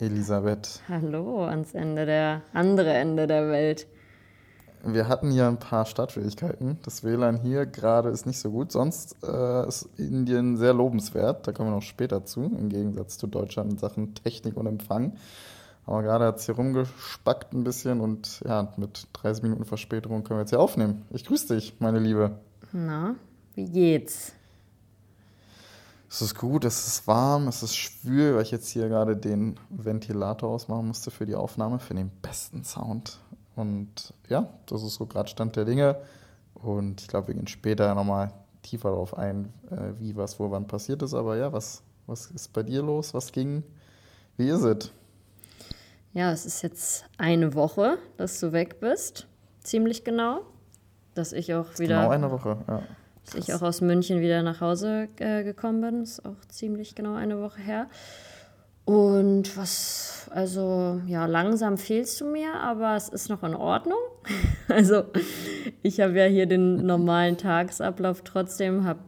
Elisabeth. Hallo ans Ende der andere Ende der Welt. Wir hatten hier ein paar Startschwierigkeiten. Das WLAN hier gerade ist nicht so gut. Sonst äh, ist Indien sehr lobenswert. Da kommen wir noch später zu, im Gegensatz zu Deutschland in Sachen Technik und Empfang. Aber gerade hat es hier rumgespackt ein bisschen und ja, mit 30 Minuten Verspätung können wir jetzt hier aufnehmen. Ich grüße dich, meine Liebe. Na, wie geht's? Es ist gut, es ist warm, es ist schwül, weil ich jetzt hier gerade den Ventilator ausmachen musste für die Aufnahme, für den besten Sound. Und ja, das ist so gerade Stand der Dinge. Und ich glaube, wir gehen später nochmal tiefer darauf ein, äh, wie, was, wo, wann passiert ist. Aber ja, was, was ist bei dir los? Was ging? Wie ist es? Ja, es ist jetzt eine Woche, dass du weg bist. Ziemlich genau. Dass ich auch wieder. Genau eine Woche, ja. Dass ich auch aus München wieder nach Hause äh, gekommen bin, ist auch ziemlich genau eine Woche her. Und was, also ja, langsam fehlst du mir, aber es ist noch in Ordnung. Also ich habe ja hier den normalen Tagesablauf trotzdem, habe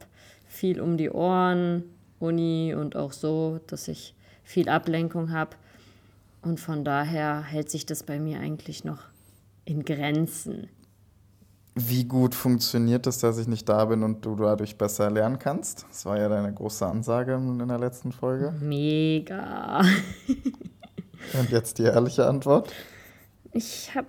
viel um die Ohren, Uni und auch so, dass ich viel Ablenkung habe. Und von daher hält sich das bei mir eigentlich noch in Grenzen. Wie gut funktioniert es, dass ich nicht da bin und du dadurch besser lernen kannst? Das war ja deine große Ansage in der letzten Folge. Mega. Und jetzt die ehrliche Antwort. Ich habe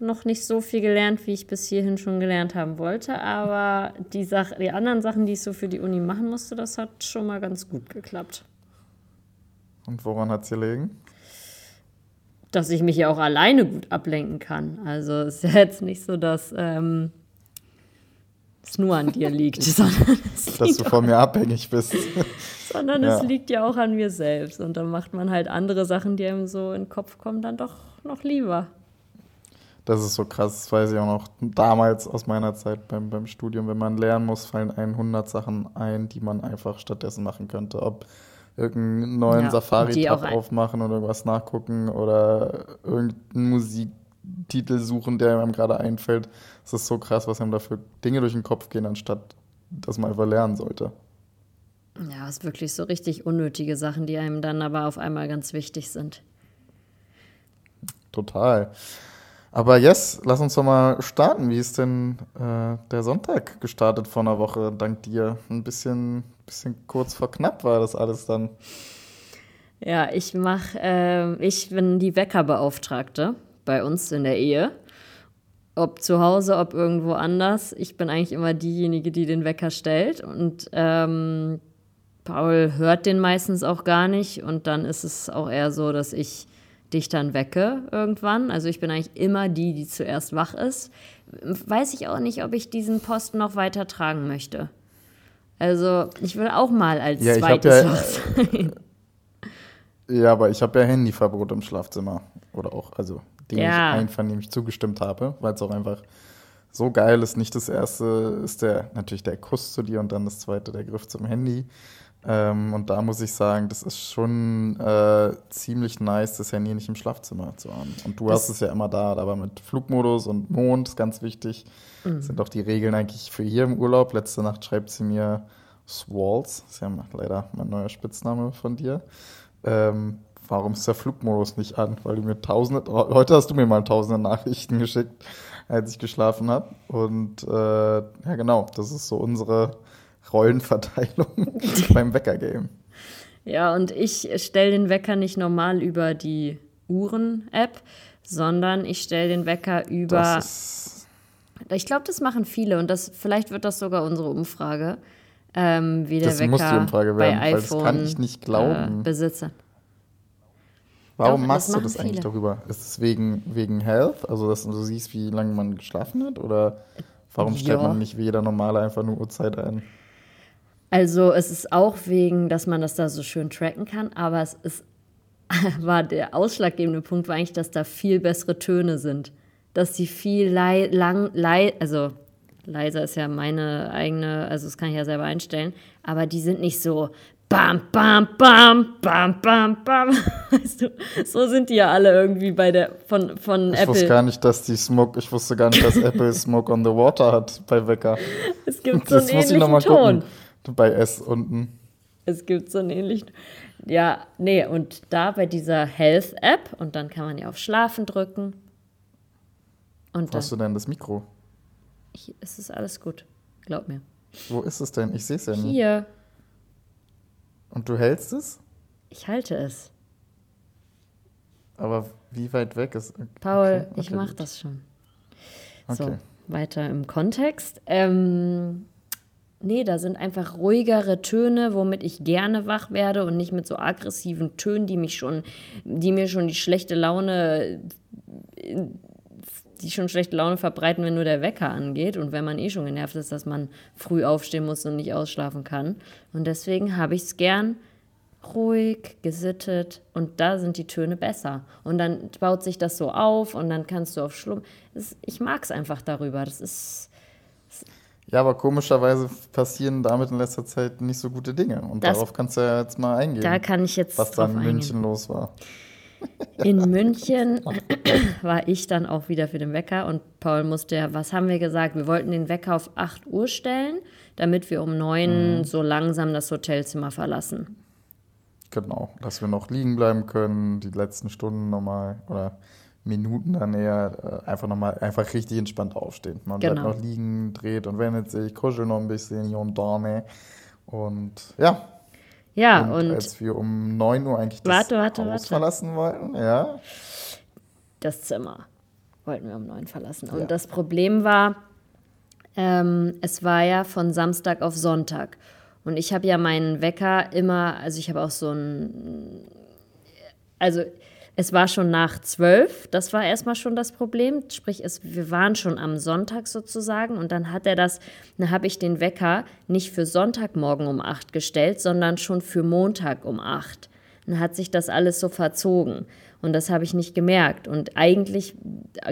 noch nicht so viel gelernt, wie ich bis hierhin schon gelernt haben wollte, aber die, Sach die anderen Sachen, die ich so für die Uni machen musste, das hat schon mal ganz gut geklappt. Und woran hat es gelegen? Dass ich mich ja auch alleine gut ablenken kann. Also es ist ja jetzt nicht so, dass ähm, es nur an dir liegt, sondern es Dass liegt du von mir abhängig bist. sondern Ja. es liegt ja auch an mir selbst. Und dann macht man halt andere Sachen, die einem so in den Kopf kommen, dann doch noch lieber. Das ist so krass, das weiß ich auch noch damals aus meiner Zeit beim, beim Studium. Wenn man lernen muss, fallen 100 Sachen ein, die man einfach stattdessen machen könnte. Ob irgendeinen neuen Ja, Safari-Tab aufmachen oder irgendwas nachgucken oder irgendeinen Musiktitel suchen, der einem gerade einfällt. Es ist so krass, was einem da für Dinge durch den Kopf gehen, anstatt dass man einfach lernen sollte. Ja, es ist wirklich so richtig unnötige Sachen, die einem dann aber auf einmal ganz wichtig sind. Total. Aber yes, lass uns doch mal starten. Wie ist denn äh, der Sonntag gestartet vor einer Woche, dank dir? Ein bisschen, bisschen kurz vor knapp war das alles dann. Ja, ich mache, ähm, ich bin die Weckerbeauftragte bei uns in der Ehe. Ob zu Hause, ob irgendwo anders. Ich bin eigentlich immer diejenige, die den Wecker stellt. Und ähm, Paul hört den meistens auch gar nicht. Und dann ist es auch eher so, dass ich dich dann wecke irgendwann. Also ich bin eigentlich immer die, die zuerst wach ist. Weiß ich auch nicht, ob ich diesen Posten noch weiter tragen möchte. Also ich will auch mal als Ja, zweites ja, sein. Ja, aber ich habe ja Handyverbot im Schlafzimmer. Oder auch, also dem Ja. ich einvernehmlich zugestimmt habe, weil es auch einfach so geil ist. Nicht das erste ist der natürlich der Kuss zu dir und dann das zweite der Griff zum Handy. Ähm, und da muss ich sagen, das ist schon äh, ziemlich nice, das Handy nicht im Schlafzimmer zu haben. Und du hast es ja immer da, aber mit Flugmodus und Mond ist ganz wichtig. Sind auch die Regeln eigentlich für hier im Urlaub. Letzte Nacht schreibt sie mir Swalls, ist ja leider mein neuer Spitzname von dir. Ähm, warum ist der Flugmodus nicht an? Weil du mir tausende, heute hast du mir mal tausende Nachrichten geschickt, als ich geschlafen habe. Und äh, ja, genau, das ist so unsere Rollenverteilung beim Wecker-Game. Ja, und ich stelle den Wecker nicht normal über die Uhren-App, sondern ich stelle den Wecker über. Ich glaube, das machen viele und das vielleicht wird das sogar unsere Umfrage, ähm, wie der Das Wecker muss die Umfrage werden, bei weil das kann ich nicht glauben. Äh, Besitzer. warum Doch, machst das du das eigentlich viele. darüber? Ist es wegen, wegen Health? Also, dass du siehst, wie lange man geschlafen hat? Oder warum stellt Ja. man nicht wie jeder Normale einfach nur Uhrzeit ein? Also es ist auch wegen, dass man das da so schön tracken kann, aber es ist war der ausschlaggebende Punkt war eigentlich, dass da viel bessere Töne sind dass sie viel lei lang, lei also leiser ist ja meine eigene, also das kann ich ja selber einstellen, aber die sind nicht so bam, bam, bam, bam, bam, bam. Weißt du, so sind die ja alle irgendwie bei der von, von Ich Apple. wusste gar nicht, dass die Smoke, ich wusste gar nicht, dass Apple Smoke on the Water hat bei Wecker. es gibt so einen Das muss ich ähnlichen nochmal Ton. gucken. Bei S unten. Es gibt so einen ähnlichen. Ja, nee, und da bei dieser Health-App und dann kann man ja auf Schlafen drücken. Und Wo hast du denn das Mikro? ich, es ist alles gut. Glaub mir. Wo ist es denn? Ich sehe es ja nicht. Hier, Und du hältst es? ich halte es. Aber wie weit weg ist. Paul, Okay, ich okay, mach gut. das schon. Okay. So, weiter im Kontext. Ähm, nee, da sind einfach ruhigere Töne, womit ich gerne wach werde und nicht mit so aggressiven Tönen, die mich schon, die mir schon die schlechte Laune, die schon schlechte Laune verbreiten, wenn nur der Wecker angeht und wenn man eh schon genervt ist, dass man früh aufstehen muss und nicht ausschlafen kann. Und deswegen habe ich es gern ruhig, gesittet und da sind die Töne besser. Und dann baut sich das so auf und dann kannst du auf Schlumm. Das, ich mag es einfach darüber. Das ist. Ja, aber komischerweise passieren damit in letzter Zeit nicht so gute Dinge. Und Das- darauf kannst du ja jetzt mal eingehen. Da kann ich jetzt was dann in eingehen. München los war. In München war ich dann auch wieder für den Wecker und Paul musste ja, was haben wir gesagt? Wir wollten den Wecker auf 8 Uhr stellen, damit wir um 9 Mhm. so langsam das Hotelzimmer verlassen. Genau, dass wir noch liegen bleiben können, die letzten Stunden nochmal oder Minuten dann eher äh, einfach nochmal einfach richtig entspannt aufstehen. Man Genau. bleibt noch liegen, dreht und wendet sich, kuschelt noch ein bisschen hier und da. ne? Und ja, Ja, und, und als wir um 9 Uhr eigentlich das Warte, warte, Haus warte. verlassen wollten, ja, das Zimmer wollten wir um 9 verlassen. Und Ja. das Problem war, ähm, es war ja von Samstag auf Sonntag. Und ich habe ja meinen Wecker immer, also ich habe auch so ein, also es war schon nach zwölf, das war erstmal schon das Problem. Sprich, es, wir waren schon am Sonntag sozusagen und dann hat er das, dann habe ich den Wecker nicht für Sonntagmorgen um acht gestellt, sondern schon für Montag um acht. Dann hat sich das alles so verzogen und das habe ich nicht gemerkt. Und eigentlich,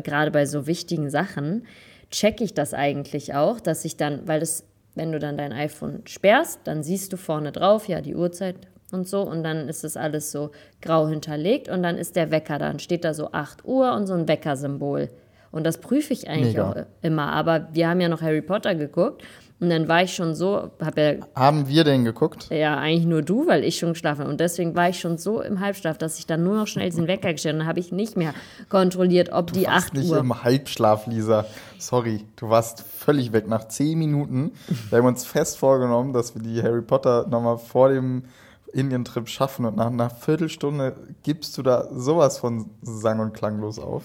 gerade bei so wichtigen Sachen, checke ich das eigentlich auch, dass ich dann, weil das, wenn du dann dein iPhone sperrst, dann siehst du vorne drauf, ja, die Uhrzeit und so und dann ist es alles so grau hinterlegt und dann ist der Wecker, dann steht da so 8 Uhr und so ein Weckersymbol. Und das prüfe ich eigentlich Mega. auch immer, aber wir haben ja noch Harry Potter geguckt und dann war ich schon so, habe ja haben wir den geguckt? ja, eigentlich nur du, weil ich schon geschlafen habe. Und deswegen war ich schon so im Halbschlaf, dass ich dann nur noch schnell diesen Wecker gestellt habe. Dann habe ich nicht mehr kontrolliert, ob die warst 8 nicht Uhr. im Halbschlaf, Lisa. Sorry, du warst völlig weg nach zehn Minuten. Wir haben uns fest vorgenommen, dass wir die Harry Potter nochmal vor dem Indien-Trip schaffen und nach einer Viertelstunde gibst du da sowas von sang- und klanglos auf.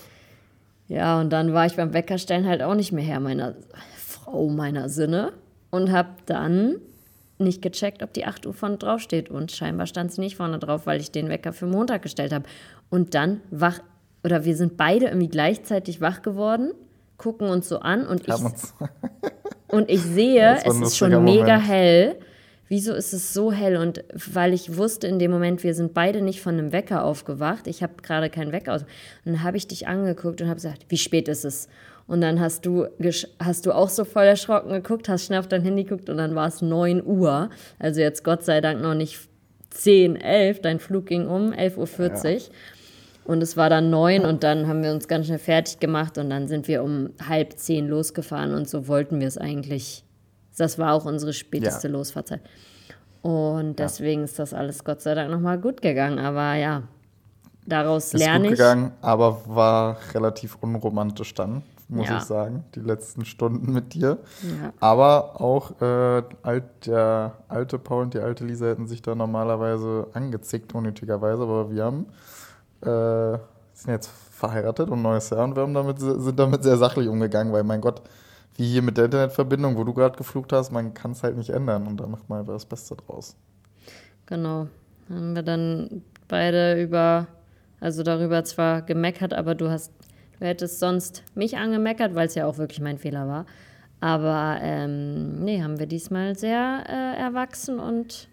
Ja, und dann war ich beim Weckerstellen halt auch nicht mehr Herr meiner Frau meiner Sinne und habe dann nicht gecheckt, ob die 8 Uhr vorne drauf steht. Und scheinbar stand sie nicht vorne drauf, weil ich den Wecker für Montag gestellt habe. Und dann wach, oder wir sind beide irgendwie gleichzeitig wach geworden, gucken uns so an und ich Und ich sehe, es ist schon mega Moment. hell. Wieso ist es so hell? Und weil ich wusste in dem Moment, wir sind beide nicht von einem Wecker aufgewacht. Ich habe gerade keinen Wecker aus. Dann habe ich dich angeguckt und habe gesagt, wie spät ist es? Und dann hast du, hast du auch so voll erschrocken geguckt, hast schnell auf dein Handy geguckt und dann war es 9 Uhr. Also jetzt Gott sei Dank noch nicht 10, 11. Dein Flug ging um 11.40 Uhr. Und es war dann neun und dann haben wir uns ganz schnell fertig gemacht und dann sind wir um halb zehn losgefahren und so wollten wir es eigentlich. Das war auch unsere späteste Ja. Losfahrzeit. Und deswegen ist das alles Gott sei Dank nochmal gut gegangen. Aber ja, daraus ist lerne gut ich. gegangen, aber war relativ unromantisch dann, muss Ja. ich sagen, die letzten Stunden mit dir. Ja. Aber auch äh, alt, der alte Paul und die alte Lisa hätten sich da normalerweise angezickt, unnötigerweise, aber wir haben äh, sind jetzt verheiratet und neues Jahr und wir haben damit, sind damit sehr sachlich umgegangen, weil mein Gott, wie hier mit der Internetverbindung, wo du gerade geflucht hast, man kann es halt nicht ändern und da macht man einfach das Beste draus. Genau. Haben wir dann beide über, also darüber zwar gemeckert, aber du hast, du hättest sonst mich angemeckert, weil es ja auch wirklich mein Fehler war. Aber ähm, nee, haben wir diesmal sehr äh, erwachsen und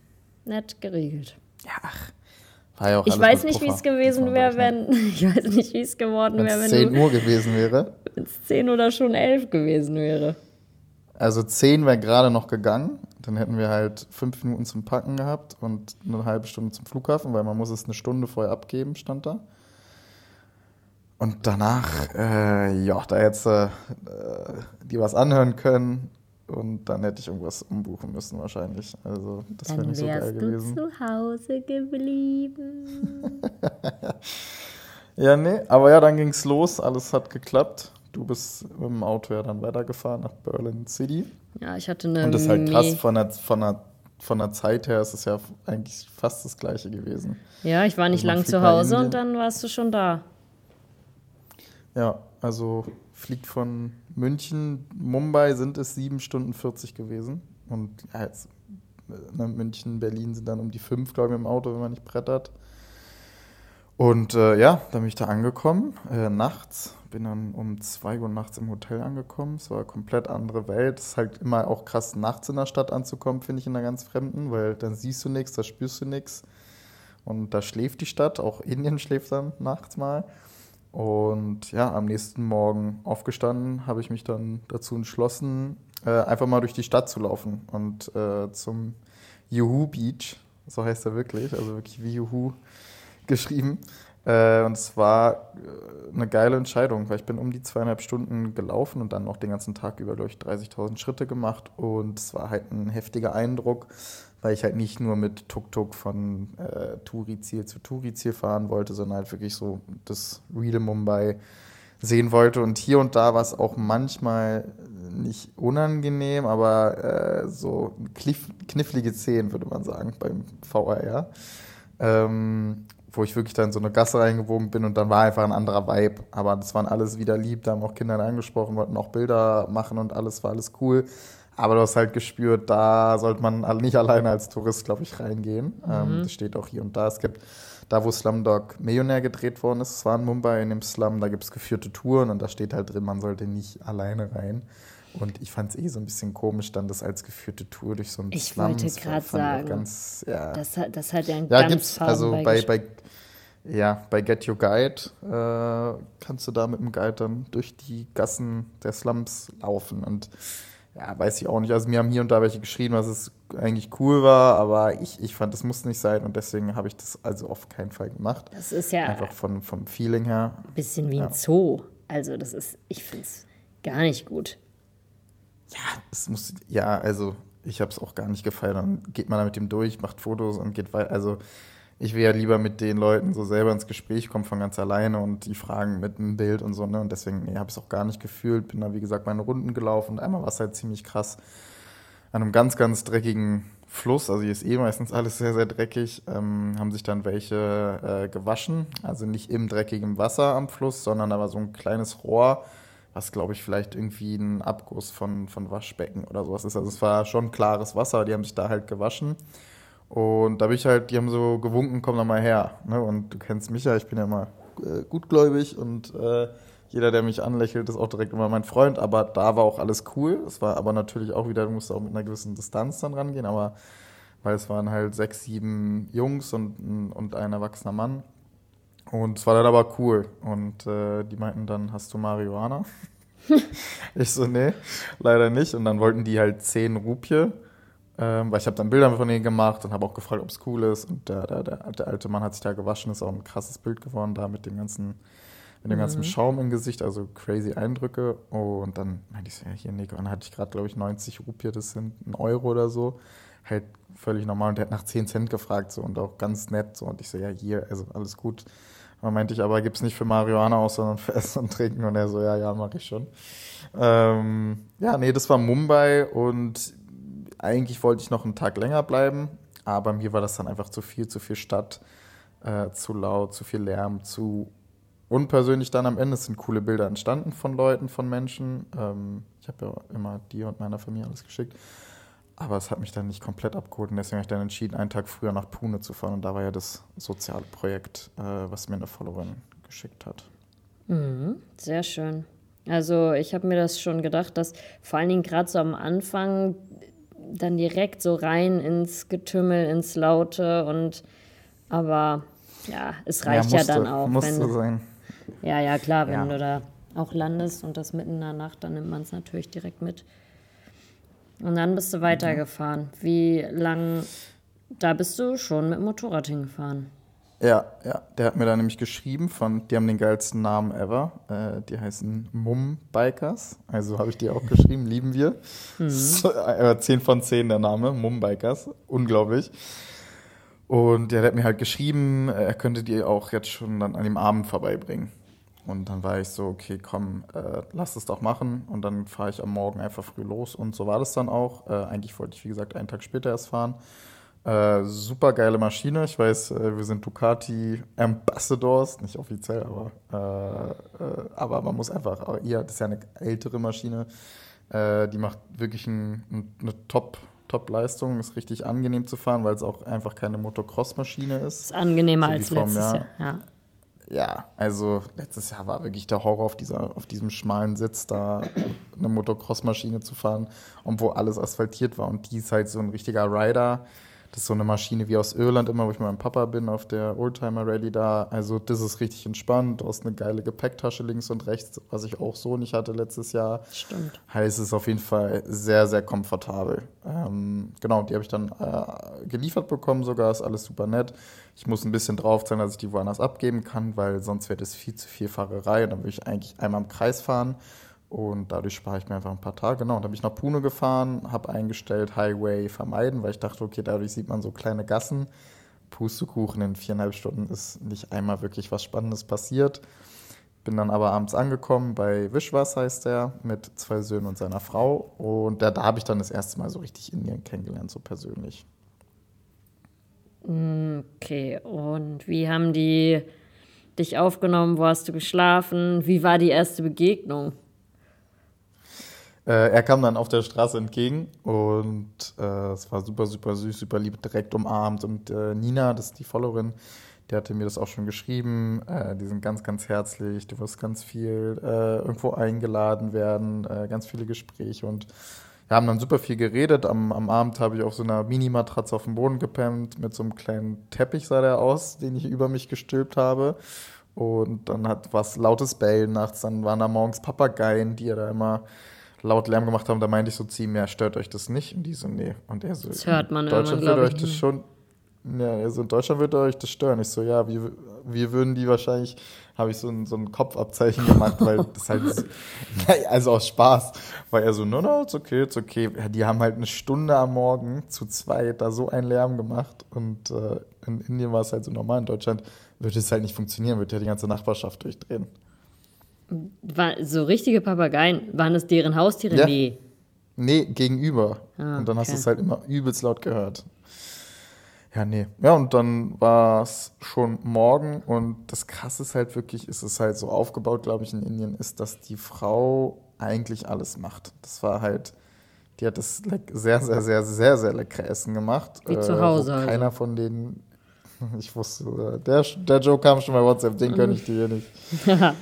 nett geregelt. Ja, ach, ja Ich weiß nicht, wie es gewesen wäre, wenn. Ich weiß nicht, wie es geworden Wenn wäre, es wenn 10 du Uhr gewesen wäre. wenn's 10 oder schon 11 gewesen wäre. Also 10 wäre gerade noch gegangen. Dann hätten wir halt fünf Minuten zum Packen gehabt und eine halbe Stunde zum Flughafen, weil man muss es eine Stunde vorher abgeben, stand da. Und danach, äh, ja, da hätte äh, die was anhören können und dann hätte ich irgendwas umbuchen müssen wahrscheinlich. Also das wäre Dann nicht so geil wärst du gewesen. zu Hause geblieben. Ja, nee, aber ja, dann ging's los, alles hat geklappt. Du bist mit dem Auto ja dann weitergefahren nach Berlin City. Ja, ich hatte eine. Und das ist halt krass, von der, von, der, von der Zeit her ist es ja eigentlich fast das gleiche gewesen. Ja, ich war nicht Also lang zu Hause und dann warst du schon da. Ja, also fliegt von München, Mumbai sind es 7 Stunden 40 gewesen. Und ja, jetzt, ne, München, Berlin sind dann um die 5, glaube ich, im Auto, wenn man nicht brettert. Und äh, ja, dann bin ich da angekommen, äh, nachts. Bin dann um 2 Uhr nachts im Hotel angekommen. Es war eine komplett andere Welt. Es ist halt immer auch krass, nachts in der Stadt anzukommen, finde ich, in einer ganz fremden, weil dann siehst du nichts, da spürst du nichts. Und da schläft die Stadt, auch Indien schläft dann nachts mal. Und ja, am nächsten Morgen aufgestanden, habe ich mich dann dazu entschlossen, äh, einfach mal durch die Stadt zu laufen und äh, zum Juhu Beach, so heißt er wirklich, also wirklich wie Juhu geschrieben. Äh, und es war äh, eine geile Entscheidung, weil ich bin um die zweieinhalb Stunden gelaufen und dann noch den ganzen Tag über durch 30.000 Schritte gemacht. Und es war halt ein heftiger Eindruck, weil ich halt nicht nur mit Tuk-Tuk von äh, Touri-Ziel zu Touri-Ziel fahren wollte, sondern halt wirklich so das Real Mumbai sehen wollte. Und hier und da war es auch manchmal nicht unangenehm, aber äh, so kliff, knifflige Szenen, würde man sagen, beim VRR. Ähm, wo ich wirklich dann so eine Gasse reingebogen bin und dann war einfach ein anderer Vibe. Aber das waren alles wieder lieb, da haben auch Kinder angesprochen, wollten auch Bilder machen und alles war alles cool. Aber du hast halt gespürt, da sollte man nicht alleine als Tourist, glaube ich, reingehen. Ähm, das steht auch hier und da. Es gibt da, wo Slumdog Millionär gedreht worden ist, es war in Mumbai in dem Slum, da gibt es geführte Touren und da steht halt drin, man sollte nicht alleine rein. Und ich fand es eh so ein bisschen komisch, dann das als geführte Tour durch so einen Ich Slum. wollte auch sagen, Ganz, ja. Das, hat- das hat ja ein Ja, ganz gibt's. Also bei, bei, ja, bei Get Your Guide äh, kannst du da mit dem Guide dann durch die Gassen der Slums laufen. Und ja, weiß ich auch nicht. Also mir haben hier und da welche geschrieben, dass es eigentlich cool war, aber ich, ich fand, das muss nicht sein und deswegen habe ich das also auf keinen Fall gemacht. Das ist ja Einfach von, vom Feeling her. ein bisschen wie ein Zoo. Also das ist, ich finde es gar nicht gut. Es muss, ja, also ich habe es auch gar nicht gefeiert. Dann geht man da mit dem durch, macht Fotos und geht weiter. Also ich will ja lieber mit den Leuten so selber ins Gespräch kommen von ganz alleine und die fragen mit einem Bild und so, ne? Und deswegen, nee, habe ich es auch gar nicht gefühlt. Bin da, wie gesagt, meine Runden gelaufen und einmal war es halt ziemlich krass. An einem ganz, ganz dreckigen Fluss, also hier ist eh meistens alles sehr, sehr dreckig, ähm, haben sich dann welche äh, gewaschen. Also nicht im dreckigen Wasser am Fluss, sondern da war so ein kleines Rohr, was glaube ich vielleicht irgendwie ein Abguss von, von Waschbecken oder sowas ist. Also es war schon klares Wasser, die haben sich da halt gewaschen. Und da bin ich halt, die haben so gewunken, komm doch mal her. Ne? Und du kennst mich ja, ich bin ja immer äh, gutgläubig und äh, jeder, der mich anlächelt, ist auch direkt immer mein Freund. Aber da war auch alles cool. Es war aber natürlich auch wieder, du musst auch mit einer gewissen Distanz dann rangehen. Aber weil es waren halt sechs, sieben Jungs und, und ein erwachsener Mann. Und es war dann aber cool. Und äh, die meinten dann, hast du Marihuana? ich so, nee, leider nicht. Und dann wollten die halt zehn Rupie. Ähm, weil ich habe dann Bilder von denen gemacht und habe auch gefragt, ob es cool ist. Und der, der, der, alte Mann hat sich da gewaschen, ist auch ein krasses Bild geworden, da mit dem ganzen, mit dem ganzen Schaum im Gesicht, also crazy Eindrücke. Und dann meinte ich so, ja, hier, Nico, und dann hatte ich gerade, glaube ich, 90 Rupie, das sind ein Euro oder so. Halt völlig normal. Und der hat nach 10 Cent gefragt so und auch ganz nett. So. Und ich so, ja, hier, also alles gut. Und meinte ich, aber gibt's nicht für Marihuana aus, sondern für Essen und Trinken. Und er so, ja, ja, mache ich schon. Ähm, ja, nee, das war Mumbai und eigentlich wollte ich noch einen Tag länger bleiben, aber mir war das dann einfach zu viel, zu viel Stadt, äh, zu laut, zu viel Lärm, zu unpersönlich dann am Ende. Es sind coole Bilder entstanden von Leuten, von Menschen. Ähm, ich habe ja immer dir und meiner Familie alles geschickt. Aber es hat mich dann nicht komplett abgeholt und deswegen habe ich dann entschieden, einen Tag früher nach Pune zu fahren. Und da war ja das soziale Projekt, äh, was mir eine Followerin geschickt hat. Sehr schön. Also ich habe mir das schon gedacht, dass vor allen Dingen gerade so am Anfang dann direkt so rein ins Getümmel, ins Laute und aber Ja, es reicht ja, musste, dann auch. Musste sein. ja, ja, klar, wenn Ja. du da auch landest und das mitten in der Nacht, dann nimmt man es natürlich direkt mit. Und dann bist du weitergefahren. Wie lang, da bist du schon mit dem Motorrad hingefahren. Ja, ja, der hat mir da nämlich geschrieben von, die haben den geilsten Namen ever. Äh, die heißen Mum Bikers. Also habe ich dir auch geschrieben, lieben wir. So, äh, 10 von 10 der Name, Mum Bikers. Unglaublich. Und der hat mir halt geschrieben, äh, er könnte die auch jetzt schon dann an dem Abend vorbeibringen. Und dann war ich so, okay, komm, äh, lass es doch machen. Und dann fahre ich am Morgen einfach früh los. Und so war das dann auch. Äh, eigentlich wollte ich, wie gesagt, einen Tag später erst fahren. Äh, super geile Maschine. Ich weiß, äh, wir sind Ducati Ambassadors, nicht offiziell, aber, äh, äh, aber man muss einfach, aber ihr, das ist ja eine ältere Maschine. Äh, die macht wirklich ein, ein, eine Top, Top-Leistung, ist richtig angenehm zu fahren, weil es auch einfach keine Motocross-Maschine ist. Ist angenehmer So als vom letztes Jahr. Ja. Ja, also letztes Jahr war wirklich der Horror auf, dieser, auf diesem schmalen Sitz, da eine Motocross-Maschine zu fahren, wo alles asphaltiert war. Und die ist halt so ein richtiger Rider. Das ist so eine Maschine wie aus Irland immer, wo ich mit meinem Papa bin, auf der Oldtimer Rally da. Also das ist richtig entspannt. Du hast eine geile Gepäcktasche links und rechts, was ich auch so nicht hatte letztes Jahr. Stimmt. Heißt es ist auf jeden Fall sehr, sehr komfortabel. Ähm, genau, die habe ich dann äh, geliefert bekommen sogar, ist alles super nett. Ich muss ein bisschen drauf sein, dass ich die woanders abgeben kann, weil sonst wird es viel zu viel Fahrerei und dann würde ich eigentlich einmal im Kreis fahren und dadurch spare ich mir einfach ein paar Tage. Genau, und dann bin ich nach Pune gefahren, habe eingestellt Highway vermeiden, weil ich dachte, okay, dadurch sieht man so kleine Gassen. Pustekuchen in viereinhalb Stunden ist nicht einmal wirklich was Spannendes passiert. Bin dann aber abends angekommen bei Wischwas, heißt der, mit zwei Söhnen und seiner Frau. Und da, da habe ich dann das erste Mal so richtig Indien kennengelernt, so persönlich. Okay, und wie haben die dich aufgenommen? Wo hast du geschlafen? Wie war die erste Begegnung? Äh, er kam dann auf der Straße entgegen und äh, es war super, super süß, super lieb, direkt umarmt. Und äh, Nina, das ist die Followerin, die hatte mir das auch schon geschrieben. Äh, die sind ganz, ganz herzlich. Du wirst ganz viel äh, irgendwo eingeladen werden, äh, ganz viele Gespräche und wir haben dann super viel geredet. Am, am Abend habe ich auf so einer Minimatratze auf dem Boden gepennt, mit so einem kleinen Teppich sah der aus, den ich über mich gestülpt habe. Und dann hat was lautes Bellen nachts, dann waren da morgens Papageien, die ja da immer laut Lärm gemacht haben. Da meinte ich so zu ihm, ja, stört euch das nicht? Und die so, nee. Und er so, Das hört man in Deutschland würde euch das schon, ja, er so, in Deutschland würde euch das stören. Ich so, ja, wir, wir würden die wahrscheinlich, habe ich so ein, so ein Kopfabzeichen gemacht, weil das halt, so, also aus Spaß, weil er so, no, no, it's okay, it's okay. Die haben halt eine Stunde am Morgen zu zweit da so einen Lärm gemacht und äh, in Indien war es halt so normal, in Deutschland würde es halt nicht funktionieren, würde ja die ganze Nachbarschaft durchdrehen. War, so richtige Papageien, waren das deren Haustiere? Ja. Nee. Nee, gegenüber. Ah, und dann hast du okay. es halt immer übelst laut gehört. Ja, nee. Ja, und dann war es schon morgen und das Krasse ist halt wirklich, ist es halt so aufgebaut, glaube ich, in Indien, ist, dass die Frau eigentlich alles macht. Das war halt, die hat das sehr, sehr, sehr, sehr, sehr leckere Essen gemacht. Wie zu wo Hause also. Keiner von denen, ich wusste, der, der Joe kam schon bei WhatsApp, den kann ich dir nicht.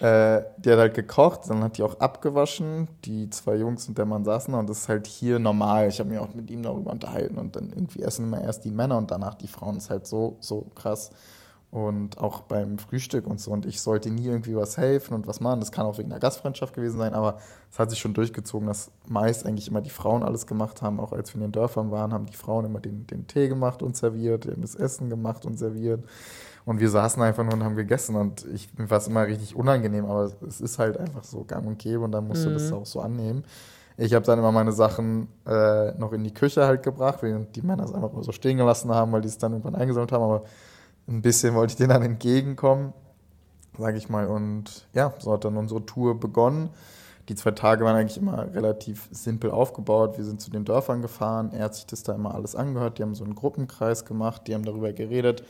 Äh, die hat halt gekocht, dann hat die auch abgewaschen. Die zwei Jungs und der Mann saßen da und das ist halt hier normal. Ich habe mich auch mit ihm darüber unterhalten und dann irgendwie essen immer erst die Männer und danach die Frauen. Das ist halt so, so krass. Und auch beim Frühstück und so. Und ich sollte nie irgendwie was helfen und was machen. Das kann auch wegen der Gastfreundschaft gewesen sein, aber es hat sich schon durchgezogen, dass meist eigentlich immer die Frauen alles gemacht haben. Auch als wir in den Dörfern waren, haben die Frauen immer den, den Tee gemacht und serviert, das Essen gemacht und serviert. Und wir saßen einfach nur und haben gegessen und ich, war es immer richtig unangenehm, aber es ist halt einfach so gang und gäbe und dann musst du das auch so annehmen. Ich habe dann immer meine Sachen äh, noch in die Küche halt gebracht, während die Männer es einfach mal so stehen gelassen haben, weil die es dann irgendwann eingesammelt haben, aber ein bisschen wollte ich denen dann entgegenkommen, sage ich mal. Und ja, so hat dann unsere Tour begonnen. Die zwei Tage waren eigentlich immer relativ simpel aufgebaut. Wir sind zu den Dörfern gefahren, er hat sich das da immer alles angehört, die haben so einen Gruppenkreis gemacht, die haben darüber geredet,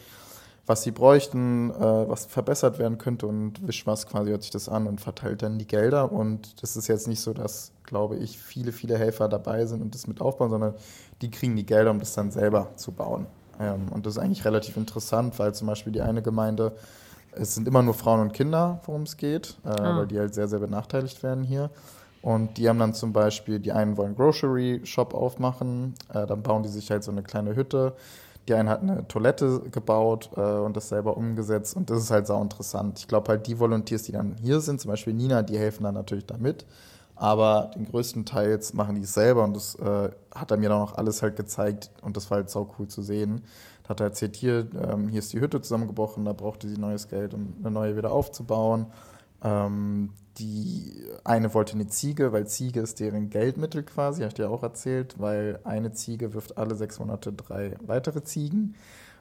was sie bräuchten, äh, was verbessert werden könnte und Wischwas quasi hört sich das an und verteilt dann die Gelder. Und das ist jetzt nicht so, dass, glaube ich, viele, viele Helfer dabei sind und das mit aufbauen, sondern die kriegen die Gelder, um das dann selber zu bauen. Ähm, und das ist eigentlich relativ interessant, weil zum Beispiel die eine Gemeinde, es sind immer nur Frauen und Kinder, worum es geht, äh, Ah. weil die halt sehr, sehr benachteiligt werden hier. Und die haben dann zum Beispiel, die einen wollen Grocery Shop aufmachen, äh, dann bauen die sich halt so eine kleine Hütte. Die eine hat eine Toilette gebaut äh, und das selber umgesetzt und das ist halt sau interessant. Ich glaube halt die Volunteers, die dann hier sind, zum Beispiel Nina, die helfen dann natürlich damit, aber den größten Teils machen die es selber und das äh, hat er mir dann auch alles halt gezeigt und das war halt sau cool zu sehen. Da hat er erzählt, hier, ähm, hier ist die Hütte zusammengebrochen, da brauchte sie neues Geld, um eine neue wieder aufzubauen. Ähm, die eine wollte eine Ziege, weil Ziege ist deren Geldmittel quasi, habe ich dir auch erzählt, weil eine Ziege wirft alle sechs Monate drei weitere Ziegen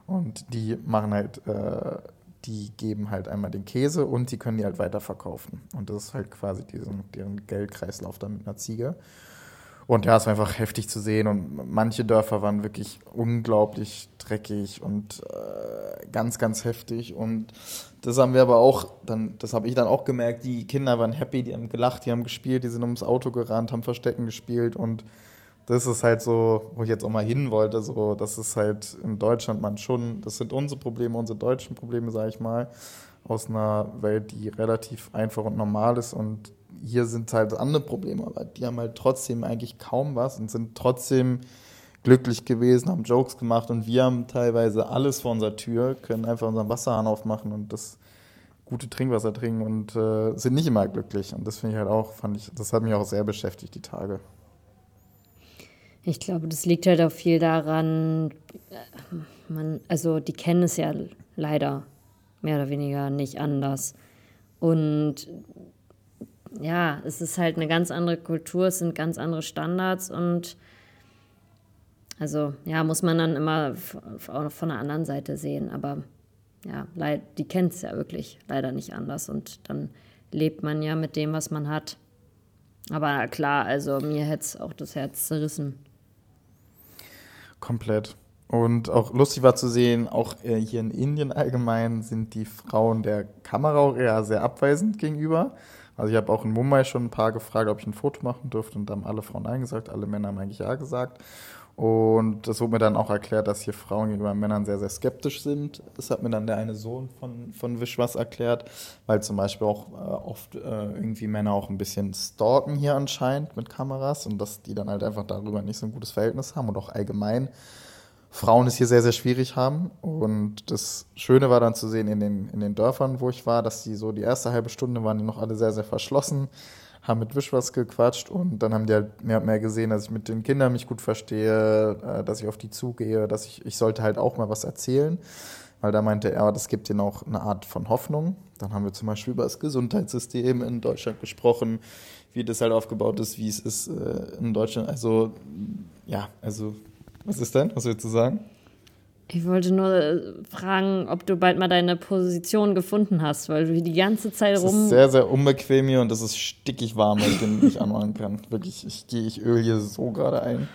und die machen halt, äh, die geben halt einmal den Käse und die können die halt weiterverkaufen. Und das ist halt quasi diesen, deren Geldkreislauf dann mit einer Ziege. Und ja, es war einfach heftig zu sehen. Und manche Dörfer waren wirklich unglaublich dreckig und äh, ganz, ganz heftig. Und das haben wir aber auch, dann, das habe ich dann auch gemerkt, die Kinder waren happy, die haben gelacht, die haben gespielt, die sind ums Auto gerannt, haben Verstecken gespielt. Und das ist halt so, wo ich jetzt auch mal hin wollte, so, das ist halt in Deutschland man schon, das sind unsere Probleme, unsere deutschen Probleme, sage ich mal, aus einer Welt, die relativ einfach und normal ist. Und hier sind halt andere Probleme, aber die haben halt trotzdem eigentlich kaum was und sind trotzdem glücklich gewesen, haben Jokes gemacht und wir haben teilweise alles vor unserer Tür, können einfach unseren Wasserhahn aufmachen und das gute Trinkwasser trinken und äh, sind nicht immer glücklich. Und das finde ich halt auch, fand ich, das hat mich auch sehr beschäftigt, die Tage. Ich glaube, das liegt halt auch viel daran, man, also die kennen es ja leider mehr oder weniger nicht anders. Und ja, es ist halt eine ganz andere Kultur, es sind ganz andere Standards und also ja, muss man dann immer auch von der anderen Seite sehen. Aber ja, die kennt es ja wirklich leider nicht anders und dann lebt man ja mit dem, was man hat. Aber klar, also mir hätte es auch das Herz zerrissen. Komplett. Und auch lustig war zu sehen, auch äh, hier in Indien allgemein sind die Frauen der Kamera auch eher sehr abweisend gegenüber. Also ich habe auch in Mumbai schon ein paar gefragt, ob ich ein Foto machen dürfte und dann haben alle Frauen Nein gesagt, alle Männer haben eigentlich Ja gesagt. Und das wurde mir dann auch erklärt, dass hier Frauen gegenüber Männern sehr, sehr skeptisch sind. Das hat mir dann der eine Sohn von, von Wischwas erklärt, weil zum Beispiel auch äh, oft äh, irgendwie Männer auch ein bisschen stalken hier anscheinend mit Kameras und dass die dann halt einfach darüber nicht so ein gutes Verhältnis haben und auch allgemein Frauen es hier sehr, sehr schwierig haben. Und das Schöne war dann zu sehen in den, in den Dörfern, wo ich war, dass die so die erste halbe Stunde waren die noch alle sehr, sehr verschlossen, haben mit Wischwas gequatscht und dann haben die halt mehr und mehr gesehen, dass ich mit den Kindern mich gut verstehe, äh, dass ich auf die zugehe, dass ich, ich sollte halt auch mal was erzählen. Weil da meinte er, das gibt ihnen auch eine Art von Hoffnung. Dann haben wir zum Beispiel über das Gesundheitssystem in Deutschland gesprochen, wie das halt aufgebaut ist, wie es ist äh, in Deutschland. Also, ja, also was ist denn? Was willst du sagen? Ich wollte nur äh, fragen, ob du bald mal deine Position gefunden hast, weil du die ganze Zeit rum. Es ist sehr, sehr unbequem hier und es ist stickig warm, weil ich den nicht anmachen kann. Wirklich, ich gehe, ich öl hier so gerade ein.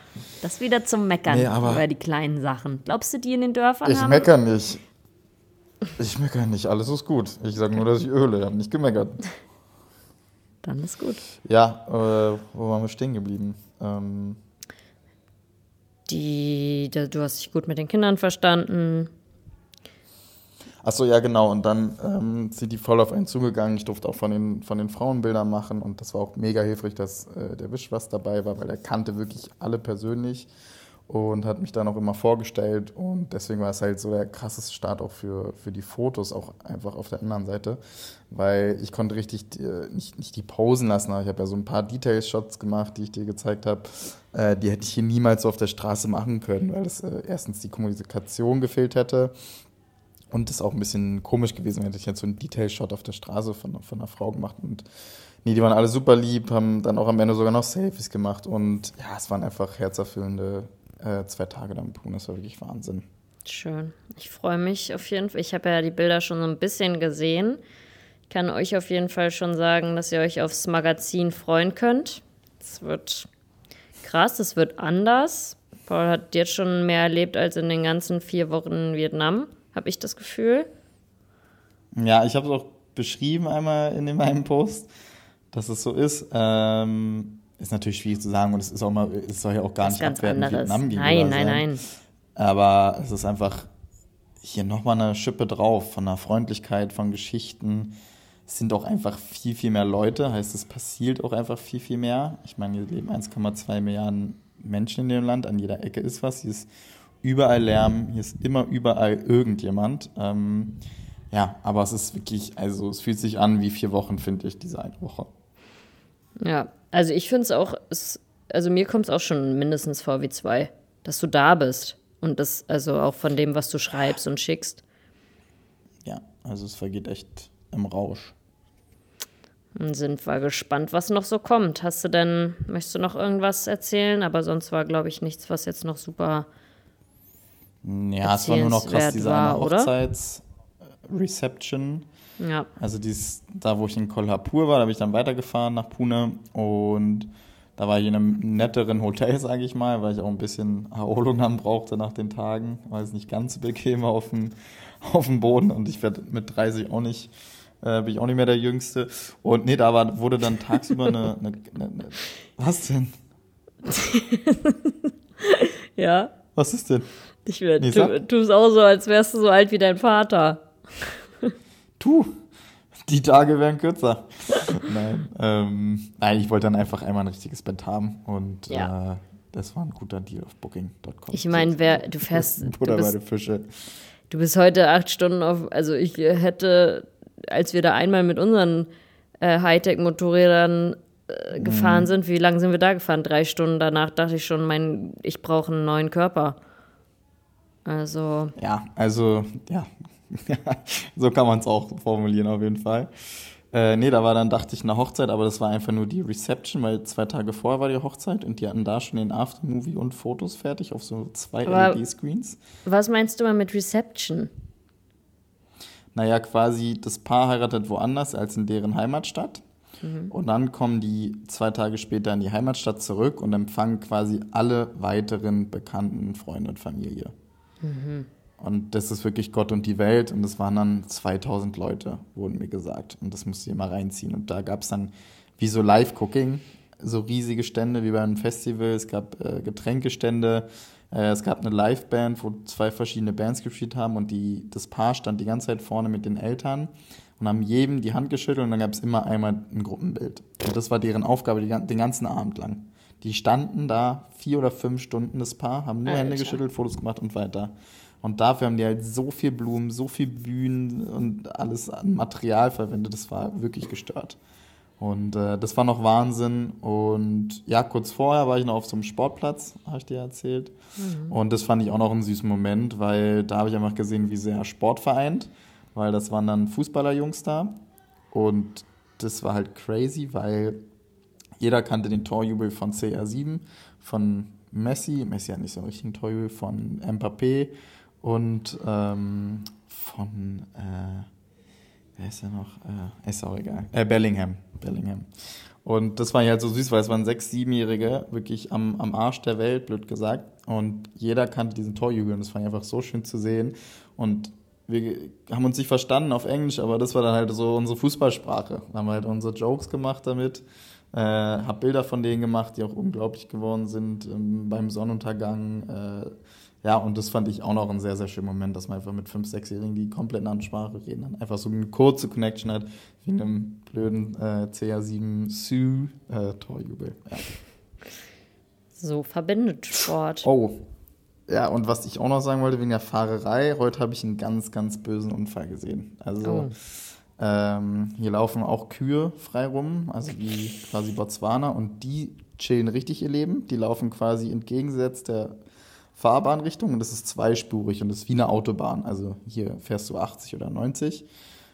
Das wieder zum Meckern nee, über die kleinen Sachen. Glaubst du, die in den Dörfern ich haben? Ich meckere nicht. Ich meckere nicht, alles ist gut. Ich sage nur, dass ich öle, ich habe nicht gemeckert. Dann ist gut. Ja, äh, wo waren wir stehen geblieben? Ähm, die, du hast dich gut mit den Kindern verstanden. Achso, ja, genau. Und dann ähm, sind die voll auf einen zugegangen. Ich durfte auch von den, von den Frauenbildern machen. Und das war auch mega hilfreich, dass äh, der Wisch was dabei war, weil er kannte wirklich alle persönlich und hat mich dann auch immer vorgestellt. Und deswegen war es halt so der krasseste Start auch für, für die Fotos, auch einfach auf der anderen Seite. Weil ich konnte richtig äh, nicht, nicht die posen lassen, aber ich habe ja so ein paar Detail-Shots gemacht, die ich dir gezeigt habe. Äh, die hätte ich hier niemals so auf der Straße machen können, weil es äh, erstens die Kommunikation gefehlt hätte. Und es auch ein bisschen komisch gewesen wäre, hätte ich jetzt so einen Detail-Shot auf der Straße von, von einer Frau gemacht. Und nee, die waren alle super lieb, haben dann auch am Ende sogar noch Selfies gemacht. Und ja, es waren einfach herzerfüllende äh, zwei Tage dann tun. Das war wirklich Wahnsinn. Schön. Ich freue mich auf jeden Fall. Ich habe ja die Bilder schon so ein bisschen gesehen. Ich kann euch auf jeden Fall schon sagen, dass ihr euch aufs Magazin freuen könnt. Es wird krass, es wird anders. Paul hat jetzt schon mehr erlebt als in den ganzen vier Wochen in Vietnam, habe ich das Gefühl. Ja, ich habe es auch beschrieben einmal in meinem Post, dass es so ist. Ähm, ist natürlich schwierig zu sagen und es ist auch mal, es soll ja auch gar nicht abwerten Vietnam gegenüber Nein, nein, sein. nein. Aber es ist einfach hier nochmal eine Schippe drauf von der Freundlichkeit, von Geschichten. Es sind auch einfach viel, viel mehr Leute, heißt es passiert auch einfach viel, viel mehr. Ich meine, hier leben 1,2 Milliarden Menschen in dem Land, an jeder Ecke ist was. Hier ist überall Lärm, hier ist immer überall irgendjemand. Ähm, ja, aber es ist wirklich, also es fühlt sich an wie vier Wochen, finde ich, diese eine Woche. Ja, also ich finde es auch, es, also mir kommt es auch schon mindestens vor wie zwei, dass du da bist. Und das, also auch von dem, was du schreibst und schickst. Ja, also es vergeht echt im Rausch. Dann sind wir gespannt, was noch so kommt. Hast du denn, möchtest du noch irgendwas erzählen? Aber sonst war, glaube ich, nichts, was jetzt noch super. Ja, es war nur noch krass, diese eine Hochzeits-Reception. Ja. Also dies, da, wo ich in Kolhapur war, da bin ich dann weitergefahren nach Pune und da war ich in einem netteren Hotel, sage ich mal, weil ich auch ein bisschen Erholung dann brauchte nach den Tagen, weil es nicht ganz bequem war auf dem, auf dem Boden und ich werde mit 30 auch nicht, äh, bin ich auch nicht mehr der Jüngste. Und nee, da war, wurde dann tagsüber eine, eine, eine, eine was denn? ja. Was ist denn? Ich werde, nee, du tust auch so, als wärst du so alt wie dein Vater. Tu, die Tage werden kürzer. nein, ähm, nein, ich wollte dann einfach einmal ein richtiges Bett haben und ja. äh, das war ein guter Deal auf Booking.com. Ich meine, wer du fährst. Butter du bist, Fische. Du bist heute acht Stunden auf. Also ich hätte, als wir da einmal mit unseren äh, Hightech-Motorrädern äh, gefahren mhm. sind, wie lange sind wir da gefahren? Drei Stunden danach dachte ich schon, mein, ich brauche einen neuen Körper. Also. Ja, also, ja, so kann man es auch formulieren auf jeden Fall. Äh, nee, da war dann, dachte ich, eine Hochzeit, aber das war einfach nur die Reception, weil zwei Tage vorher war die Hochzeit und die hatten da schon den Aftermovie und Fotos fertig auf so zwei LED-Screens. Was meinst du mal mit Reception? Naja, quasi das Paar heiratet woanders als in deren Heimatstadt. Mhm. Und dann kommen die zwei Tage später in die Heimatstadt zurück und empfangen quasi alle weiteren bekannten Freunde und Familie. Mhm. Und das ist wirklich Gott und die Welt. Und es waren dann 2000 Leute, wurden mir gesagt. Und das musste ich mal reinziehen. Und da gab es dann wie so Live-Cooking, so riesige Stände wie bei einem Festival. Es gab äh, Getränkestände. Äh, es gab eine Live-Band, wo zwei verschiedene Bands gespielt haben. Und die, das Paar stand die ganze Zeit vorne mit den Eltern und haben jedem die Hand geschüttelt. Und dann gab es immer einmal ein Gruppenbild. Und das war deren Aufgabe die, den ganzen Abend lang. Die standen da vier oder fünf Stunden, das Paar, haben nur Alter. Hände geschüttelt, Fotos gemacht und weiter. Und dafür haben die halt so viel Blumen, so viel Bühnen und alles an Material verwendet. Das war wirklich gestört. Und äh, das war noch Wahnsinn. Und ja, kurz vorher war ich noch auf so einem Sportplatz, habe ich dir erzählt. Mhm. Und das fand ich auch noch einen süßen Moment, weil da habe ich einfach gesehen, wie sehr Sport vereint. Weil das waren dann Fußballerjungs da. Und das war halt crazy, weil jeder kannte den Torjubel von CR7, von Messi. Messi hat nicht so einen richtigen Torjubel, von Mbappé und ähm, von, äh, wer ist der noch? Äh, ist auch egal. Äh, Bellingham. Bellingham. Und das war ja halt so süß, weil es waren sechs, siebenjährige, wirklich am, am Arsch der Welt, blöd gesagt. Und jeder kannte diesen Torjubel und das war einfach so schön zu sehen. Und wir haben uns nicht verstanden auf Englisch, aber das war dann halt so unsere Fußballsprache. Da haben wir halt unsere Jokes gemacht damit. Äh, hab Bilder von denen gemacht, die auch unglaublich geworden sind ähm, beim Sonnenuntergang. Äh, ja, und das fand ich auch noch ein sehr, sehr schöner Moment, dass man einfach mit fünf, sechsjährigen die komplett in Ansprache reden, dann einfach so eine kurze Connection hat, wie in einem blöden äh, CR7 Sue äh, Torjubel. Ja. So verbindet Sport. Oh, ja, und was ich auch noch sagen wollte wegen der Fahrerei, heute habe ich einen ganz, ganz bösen Unfall gesehen. Also oh. ähm, hier laufen auch Kühe frei rum, also wie quasi Botswana, und die chillen richtig ihr Leben. Die laufen quasi entgegengesetzt der Fahrbahnrichtung und das ist zweispurig und das ist wie eine Autobahn. Also hier fährst du 80 oder 90.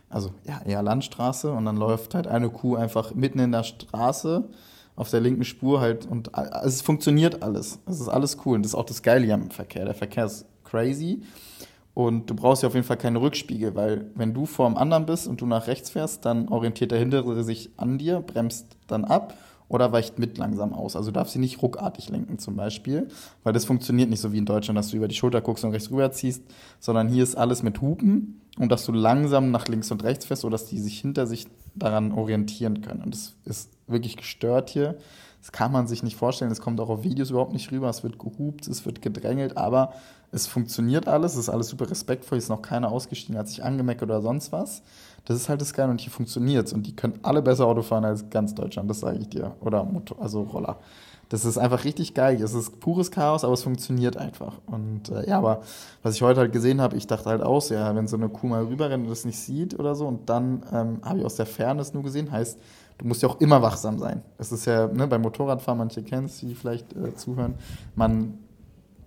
Also ja, eher Landstraße und dann läuft halt eine Kuh einfach mitten in der Straße auf der linken Spur halt und also es funktioniert alles. Es ist alles cool und das ist auch das Geile am Verkehr. Der Verkehr ist crazy und du brauchst ja auf jeden Fall keine Rückspiegel, weil wenn du vor dem anderen bist und du nach rechts fährst, dann orientiert der Hintere sich an dir, bremst dann ab oder weicht mit langsam aus. Also du darfst sie nicht ruckartig lenken zum Beispiel, weil das funktioniert nicht so wie in Deutschland, dass du über die Schulter guckst und rechts rüber ziehst, sondern hier ist alles mit Hupen und dass du langsam nach links und rechts fährst, sodass die sich hinter sich daran orientieren können. Und das ist wirklich gestört hier. Das kann man sich nicht vorstellen. Es kommt auch auf Videos überhaupt nicht rüber. Es wird gehupt, es wird gedrängelt, aber es funktioniert alles. Es ist alles super respektvoll. Es ist noch keiner ausgestiegen, hat sich angemeckert oder sonst was. Das ist halt das Geile und hier funktioniert es. Und die können alle besser Auto fahren als ganz Deutschland, das sage ich dir. Oder Motor, also Roller. Das ist einfach richtig geil. Es ist pures Chaos, aber es funktioniert einfach. Und äh, ja, aber was ich heute halt gesehen habe, ich dachte halt aus, ja, wenn so eine Kuh mal rüberrennt und das nicht sieht oder so, und dann ähm, habe ich aus der Ferne es nur gesehen, heißt, du musst ja auch immer wachsam sein. Es ist ja ne, beim Motorradfahren, manche kennen es, die vielleicht äh, zuhören, man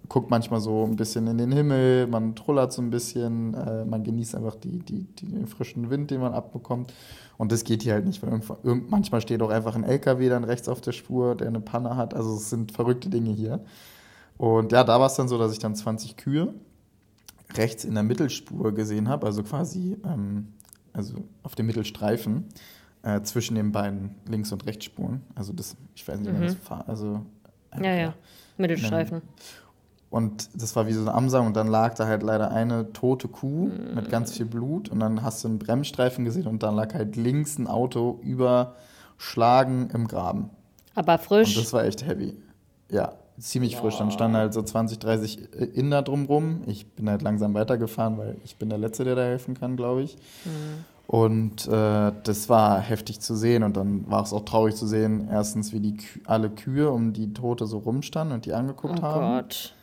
guckt manchmal so ein bisschen in den Himmel, man trullert so ein bisschen, äh, man genießt einfach die, die, die, den frischen Wind, den man abbekommt. Und das geht hier halt nicht, weil irgend, manchmal steht auch einfach ein LKW dann rechts auf der Spur, der eine Panne hat. Also es sind verrückte Dinge hier. Und ja, da war es dann so, dass ich dann 20 Kühe rechts in der Mittelspur gesehen habe, also quasi ähm, also auf dem Mittelstreifen äh, zwischen den beiden Links- und Rechtsspuren. Also das, ich weiß nicht, wie man das Mhm. fahrt. Also Ja, ja. Mittelstreifen. Und das war wie so eine Amsang und dann lag da halt leider eine tote Kuh mit ganz viel Blut und dann hast du einen Bremsstreifen gesehen und dann lag halt links ein Auto überschlagen im Graben. Aber Und frisch. das war echt heavy. Ja, ziemlich frisch. Dann standen halt so 20, 30 Inder drumrum. Ich bin halt langsam weitergefahren, weil ich bin der Letzte, der da helfen kann, glaube ich. Und äh, das war heftig zu sehen und dann war es auch traurig zu sehen, erstens, wie die Kü alle Kühe um die Tote so rumstanden und die angeguckt oh haben. Gott.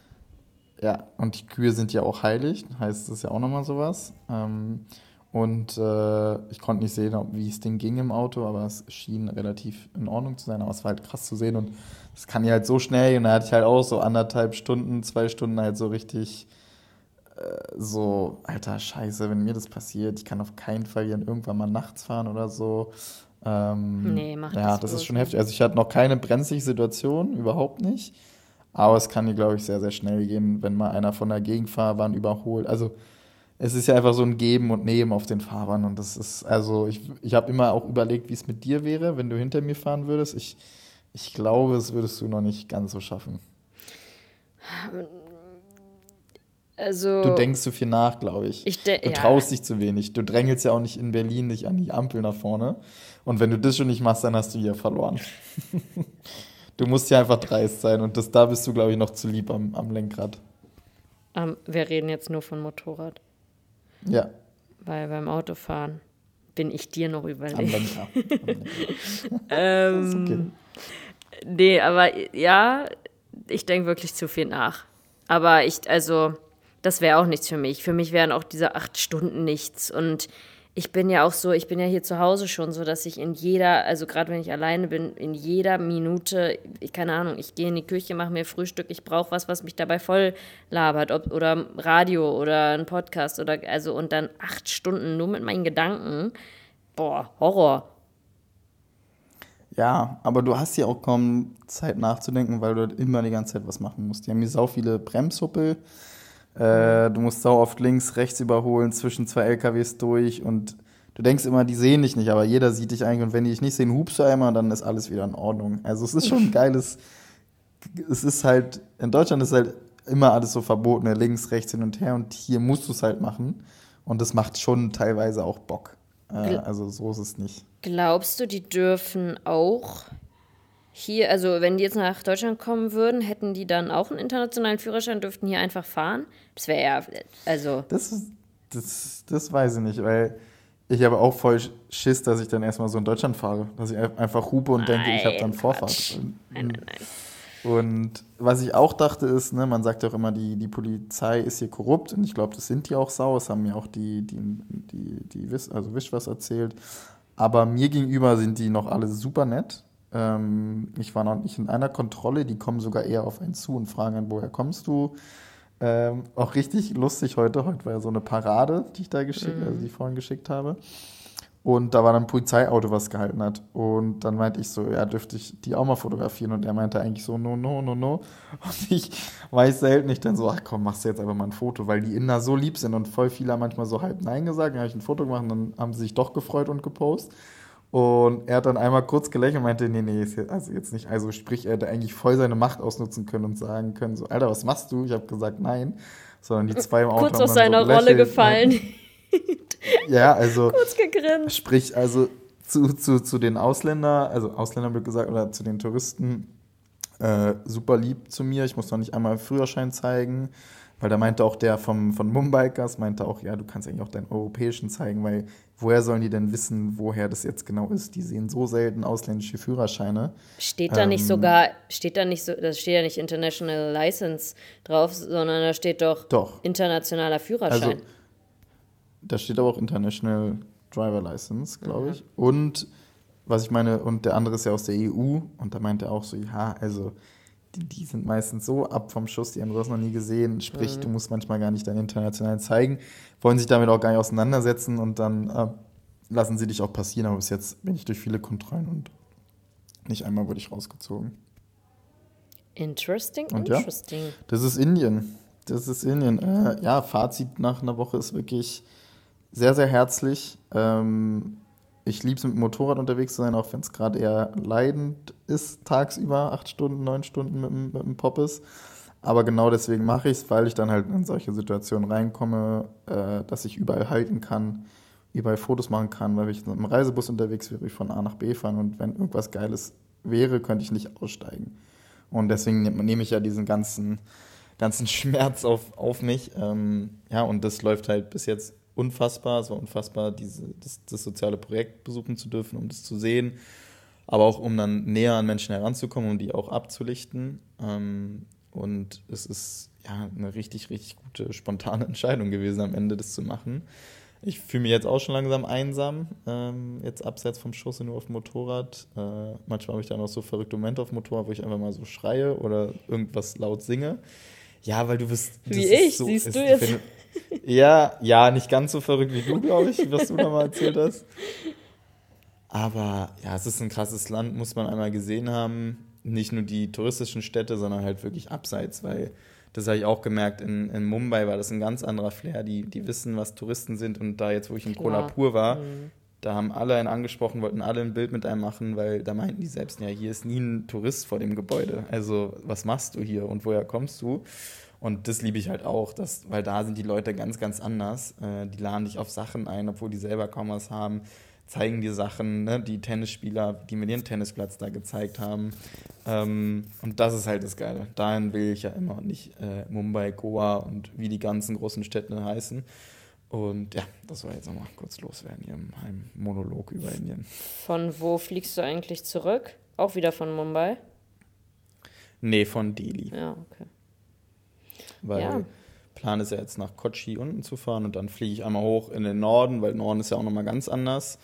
Ja, und die Kühe sind ja auch heilig, heißt das ja auch nochmal sowas. Ähm, und äh, ich konnte nicht sehen, ob, wie es denen ging im Auto, aber es schien relativ in Ordnung zu sein. Aber es war halt krass zu sehen und es kann ja halt so schnell. Und da hatte ich halt auch so anderthalb Stunden, zwei Stunden halt so richtig äh, so, alter Scheiße, wenn mir das passiert, ich kann auf keinen Fall hier irgendwann mal nachts fahren oder so. Ähm, Nee, mach Ja, das das ist schon heftig. Also ich hatte noch keine brenzlige Situation, überhaupt nicht. Aber es kann hier, glaube ich, sehr, sehr schnell gehen, wenn mal einer von der Gegenfahrbahn überholt. Also es ist ja einfach so ein Geben und Nehmen auf den Fahrbahn. Und das ist, also ich, ich habe immer auch überlegt, wie es mit dir wäre, wenn du hinter mir fahren würdest. Ich, ich glaube, das würdest du noch nicht ganz so schaffen. Also. Du denkst zu viel nach, glaube ich. Ich Du ja. traust dich zu wenig. Du drängelst ja auch nicht in Berlin dich an die Ampel nach vorne. Und wenn du das schon nicht machst, dann hast du hier verloren. du musst ja einfach dreist sein. Und das, da bist du, glaube ich, noch zu lieb am, am Lenkrad. Ähm, wir reden jetzt nur von Motorrad. Ja, Weil beim Autofahren bin ich dir noch am überlegen. Lenkrad. Am Lenkrad. Ähm, okay. Nee, aber ja, ich denke wirklich zu viel nach. Aber ich, also, das wäre auch nichts für mich. Für mich wären auch diese acht Stunden nichts. Und ich bin ja auch so, ich bin ja hier zu Hause schon so, dass ich in jeder, also gerade wenn ich alleine bin, in jeder Minute, ich, keine Ahnung, ich gehe in die Küche, mache mir Frühstück, ich brauche was, was mich dabei voll labert. Ob, oder Radio oder ein Podcast oder, also, und dann acht Stunden nur mit meinen Gedanken. Boah, Horror. Ja, aber du hast ja auch kaum Zeit nachzudenken, weil du halt immer die ganze Zeit was machen musst. Die haben hier sau viele Bremshuppel. Äh, du musst sau oft links, rechts überholen, zwischen zwei LKWs durch und du denkst immer, die sehen dich nicht, aber jeder sieht dich eigentlich und wenn die dich nicht sehen, hupst du einmal und dann ist alles wieder in Ordnung. Also es ist schon ein geiles, es ist halt, in Deutschland ist halt immer alles so verboten, links, rechts, hin und her und hier musst du es halt machen und das macht schon teilweise auch Bock. Äh, also so ist es nicht. Glaubst du, die dürfen auch hier, also wenn die jetzt nach Deutschland kommen würden, hätten die dann auch einen internationalen Führerschein, dürften hier einfach fahren? Das wäre ja, also, Das, ist- das, das weiß ich nicht, weil ich habe auch voll Schiss, dass ich dann erstmal so in Deutschland fahre. Dass ich einfach hupe und denke, ich habe dann Nein, Vorfahrt. Und, nein, nein, nein. und was ich auch dachte ist, ne, man sagt ja auch immer, die, die Polizei ist hier korrupt und ich glaube, das sind die auch sau. Das haben mir auch die, die, die, die Wiss, also Wisch was erzählt. Aber mir gegenüber sind die noch alle super nett. Ähm, ich war noch nicht in einer Kontrolle, die kommen sogar eher auf einen zu und fragen an, woher kommst du? Ähm, auch richtig lustig heute. Heute war ja so eine Parade, die ich da geschickt, also die ich vorhin geschickt habe. Und da war dann ein Polizeiauto, was gehalten hat. Und dann meinte ich so, ja, dürfte ich die auch mal fotografieren? Und er meinte eigentlich so, no, no, no, no. Und ich weiß selten nicht dann so, ach komm, machst du jetzt einfach mal ein Foto, weil die Inder so lieb sind und voll viele haben manchmal so halb Nein gesagt. Dann habe ich ein Foto gemacht und dann haben sie sich doch gefreut und gepostet. Und er hat dann einmal kurz gelächelt und meinte, nee, nee, ist jetzt, also jetzt nicht. Also sprich, er hätte eigentlich voll seine Macht ausnutzen können und sagen können, so, Alter, was machst du? Ich habe gesagt, nein. Sondern die zwei im Auto kurz aus seiner so Rolle gelächelt. gefallen, Ja, also kurz gegrinst. Sprich, also zu, zu, zu den Ausländern, also Ausländern wird gesagt, oder zu den Touristen, äh, super lieb zu mir. Ich muss noch nicht einmal Führerschein zeigen, weil da meinte auch der vom, von Mumbikers, meinte auch, ja, du kannst eigentlich auch deinen europäischen zeigen, weil woher sollen die denn wissen, woher das jetzt genau ist? Die sehen so selten ausländische Führerscheine. Steht da ähm, nicht sogar, steht da nicht so, da steht ja nicht International License drauf, sondern da steht doch, doch. internationaler Führerschein. Also, da steht aber auch International Driver License, glaube ich. Und was ich meine, und der andere ist ja aus der EU und da meint er auch so, ja, also die, die sind meistens so ab vom Schuss, die haben sowas noch nie gesehen, sprich, mhm. du musst manchmal gar nicht deinen internationalen zeigen, wollen sich damit auch gar nicht auseinandersetzen und dann äh, lassen sie dich auch passieren, aber bis jetzt bin ich durch viele Kontrollen und nicht einmal wurde ich rausgezogen. Interesting, und interesting. Ja, das ist Indien. Das ist Indien. Äh, ja, Fazit nach einer Woche ist wirklich sehr, sehr herzlich. Ähm, ich liebe es, mit dem Motorrad unterwegs zu sein, auch wenn es gerade eher leidend ist, tagsüber, acht Stunden, neun Stunden mit, mit dem Pop ist. Aber genau deswegen mache ich es, weil ich dann halt in solche Situationen reinkomme, äh, dass ich überall halten kann, überall Fotos machen kann, weil ich mit einem Reisebus unterwegs wäre, ich von A nach B fahren und wenn irgendwas Geiles wäre, könnte ich nicht aussteigen. Und deswegen nehme ich ja diesen ganzen, ganzen Schmerz auf, auf mich. Ähm, ja, und das läuft halt bis jetzt unfassbar. Es war unfassbar, diese, das, das soziale Projekt besuchen zu dürfen, um das zu sehen. Aber auch um dann näher an Menschen heranzukommen, um die auch abzulichten. Ähm, und es ist ja eine richtig, richtig gute, spontane Entscheidung gewesen, am Ende das zu machen. Ich fühle mich jetzt auch schon langsam einsam, ähm, jetzt abseits vom Schuss nur auf dem Motorrad. Äh, manchmal habe ich dann auch so verrückte Momente auf dem Motorrad, wo ich einfach mal so schreie oder irgendwas laut singe. Ja, weil du bist. Wie ich, so, siehst du jetzt. Wenn, ja, ja, nicht ganz so verrückt wie du, glaube ich, was du da mal erzählt hast. Aber ja, es ist ein krasses Land, muss man einmal gesehen haben. Nicht nur die touristischen Städte, sondern halt wirklich abseits, weil das habe ich auch gemerkt, in, in Mumbai war das ein ganz anderer Flair. Die, die wissen, was Touristen sind. Und da jetzt, wo ich in Kolhapur war, mhm. da haben alle einen angesprochen, wollten alle ein Bild mit einem machen, weil da meinten die selbst, ja, hier ist nie ein Tourist vor dem Gebäude. Also, was machst du hier und woher kommst du? Und das liebe ich halt auch, dass, weil da sind die Leute ganz, ganz anders. Äh, die laden dich auf Sachen ein, obwohl die selber kaum was haben, zeigen dir Sachen, ne? die Tennisspieler, die mir den Tennisplatz da gezeigt haben. Ähm, und das ist halt das Geile. Dahin will ich ja immer und nicht äh, Mumbai, Goa und wie die ganzen großen Städte heißen. Und ja, das war jetzt nochmal kurz loswerden hier im Monolog über Indien. Von wo fliegst du eigentlich zurück? Auch wieder von Mumbai? Nee, von Delhi. Ja, okay. Weil ja. Plan ist ja jetzt nach Kochi unten zu fahren und dann fliege ich einmal hoch in den Norden, weil Norden ist ja auch nochmal ganz anders.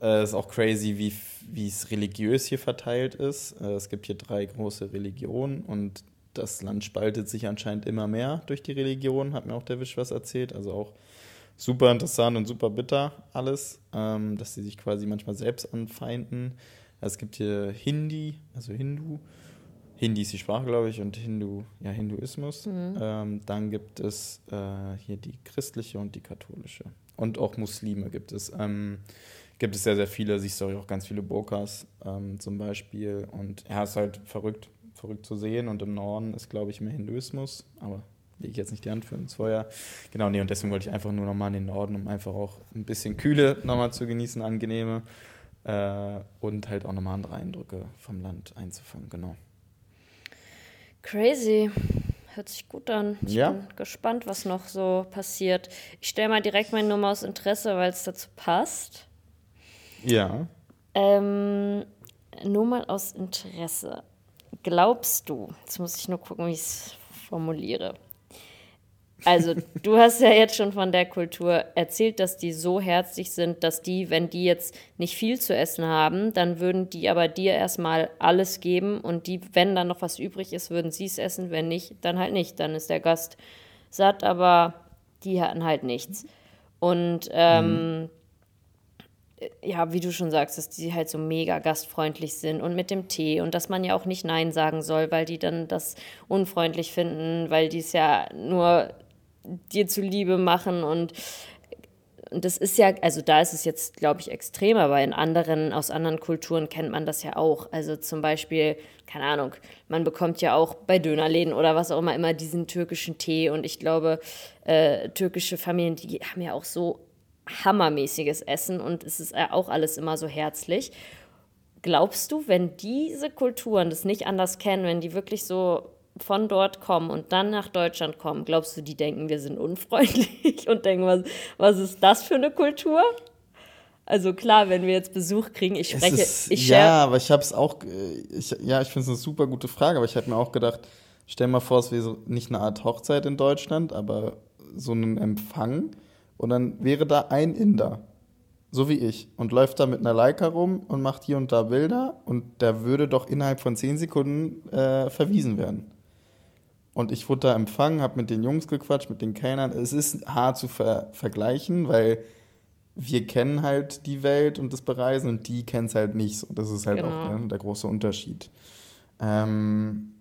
Äh, ist auch crazy, wie, wie es religiös hier verteilt ist. Äh, es gibt hier drei große Religionen und das Land spaltet sich anscheinend immer mehr durch die Religion, hat mir auch der Wisch was erzählt. Also auch super interessant und super bitter alles, ähm, dass sie sich quasi manchmal selbst anfeinden. Es gibt hier Hindi, also Hindu, Hindi ist die Sprache, glaube ich, und Hindu, ja, Hinduismus. Mhm. Ähm, dann gibt es äh, hier die christliche und die katholische. Und auch Muslime gibt es. Ähm, gibt es sehr, sehr viele, siehst du auch ganz viele Burkas ähm, zum Beispiel. Und ja, ist halt verrückt, verrückt zu sehen. Und im Norden ist, glaube ich, mehr Hinduismus, aber lege ich jetzt nicht die Hand für ins Feuer. Genau, nee, und deswegen wollte ich einfach nur nochmal in den Norden, um einfach auch ein bisschen Kühle nochmal zu genießen, angenehme. Äh, und halt auch nochmal andere Eindrücke vom Land einzufangen, genau. Crazy. Hört sich gut an. Ich ja. bin gespannt, was noch so passiert. Ich stelle mal direkt meine Nummer aus Interesse, weil es dazu passt. Ja. Ähm, nur mal aus Interesse. Glaubst du, jetzt muss ich nur gucken, wie ich es formuliere. Also, du hast ja jetzt schon von der Kultur erzählt, dass die so herzlich sind, dass die, wenn die jetzt nicht viel zu essen haben, dann würden die aber dir erstmal alles geben und die, wenn dann noch was übrig ist, würden sie es essen, wenn nicht, dann halt nicht. Dann ist der Gast satt, aber die hatten halt nichts. Und ähm, mhm. ja, wie du schon sagst, dass die halt so mega gastfreundlich sind und mit dem Tee und dass man ja auch nicht Nein sagen soll, weil die dann das unfreundlich finden, weil die es ja nur dir zuliebe machen und und das ist ja, also da ist es jetzt, glaube ich, extrem, aber in anderen, aus anderen Kulturen kennt man das ja auch. Also zum Beispiel, keine Ahnung, man bekommt ja auch bei Dönerläden oder was auch immer immer diesen türkischen Tee und ich glaube, äh, türkische Familien, die haben ja auch so hammermäßiges Essen und es ist auch alles immer so herzlich. Glaubst du, wenn diese Kulturen das nicht anders kennen, wenn die wirklich so von dort kommen und dann nach Deutschland kommen, glaubst du, die denken, wir sind unfreundlich und denken, was, was ist das für eine Kultur? Also klar, wenn wir jetzt Besuch kriegen, ich spreche. Ist, ich ja, aber ich habe es auch. Ich, ja, ich finde es eine super gute Frage, aber ich hätte mir auch gedacht, stell mal vor, es wäre so nicht eine Art Hochzeit in Deutschland, aber so einen Empfang und dann wäre da ein Inder, so wie ich, und läuft da mit einer Leica rum und macht hier und da Bilder und der würde doch innerhalb von zehn Sekunden äh, verwiesen werden. Und ich wurde da empfangen, habe mit den Jungs gequatscht, mit den Kellnern. Es ist hart zu ver vergleichen, weil wir kennen halt die Welt und das Bereisen und die kennen es halt nicht. So, das ist halt genau. auch ne, der große Unterschied. Ähm,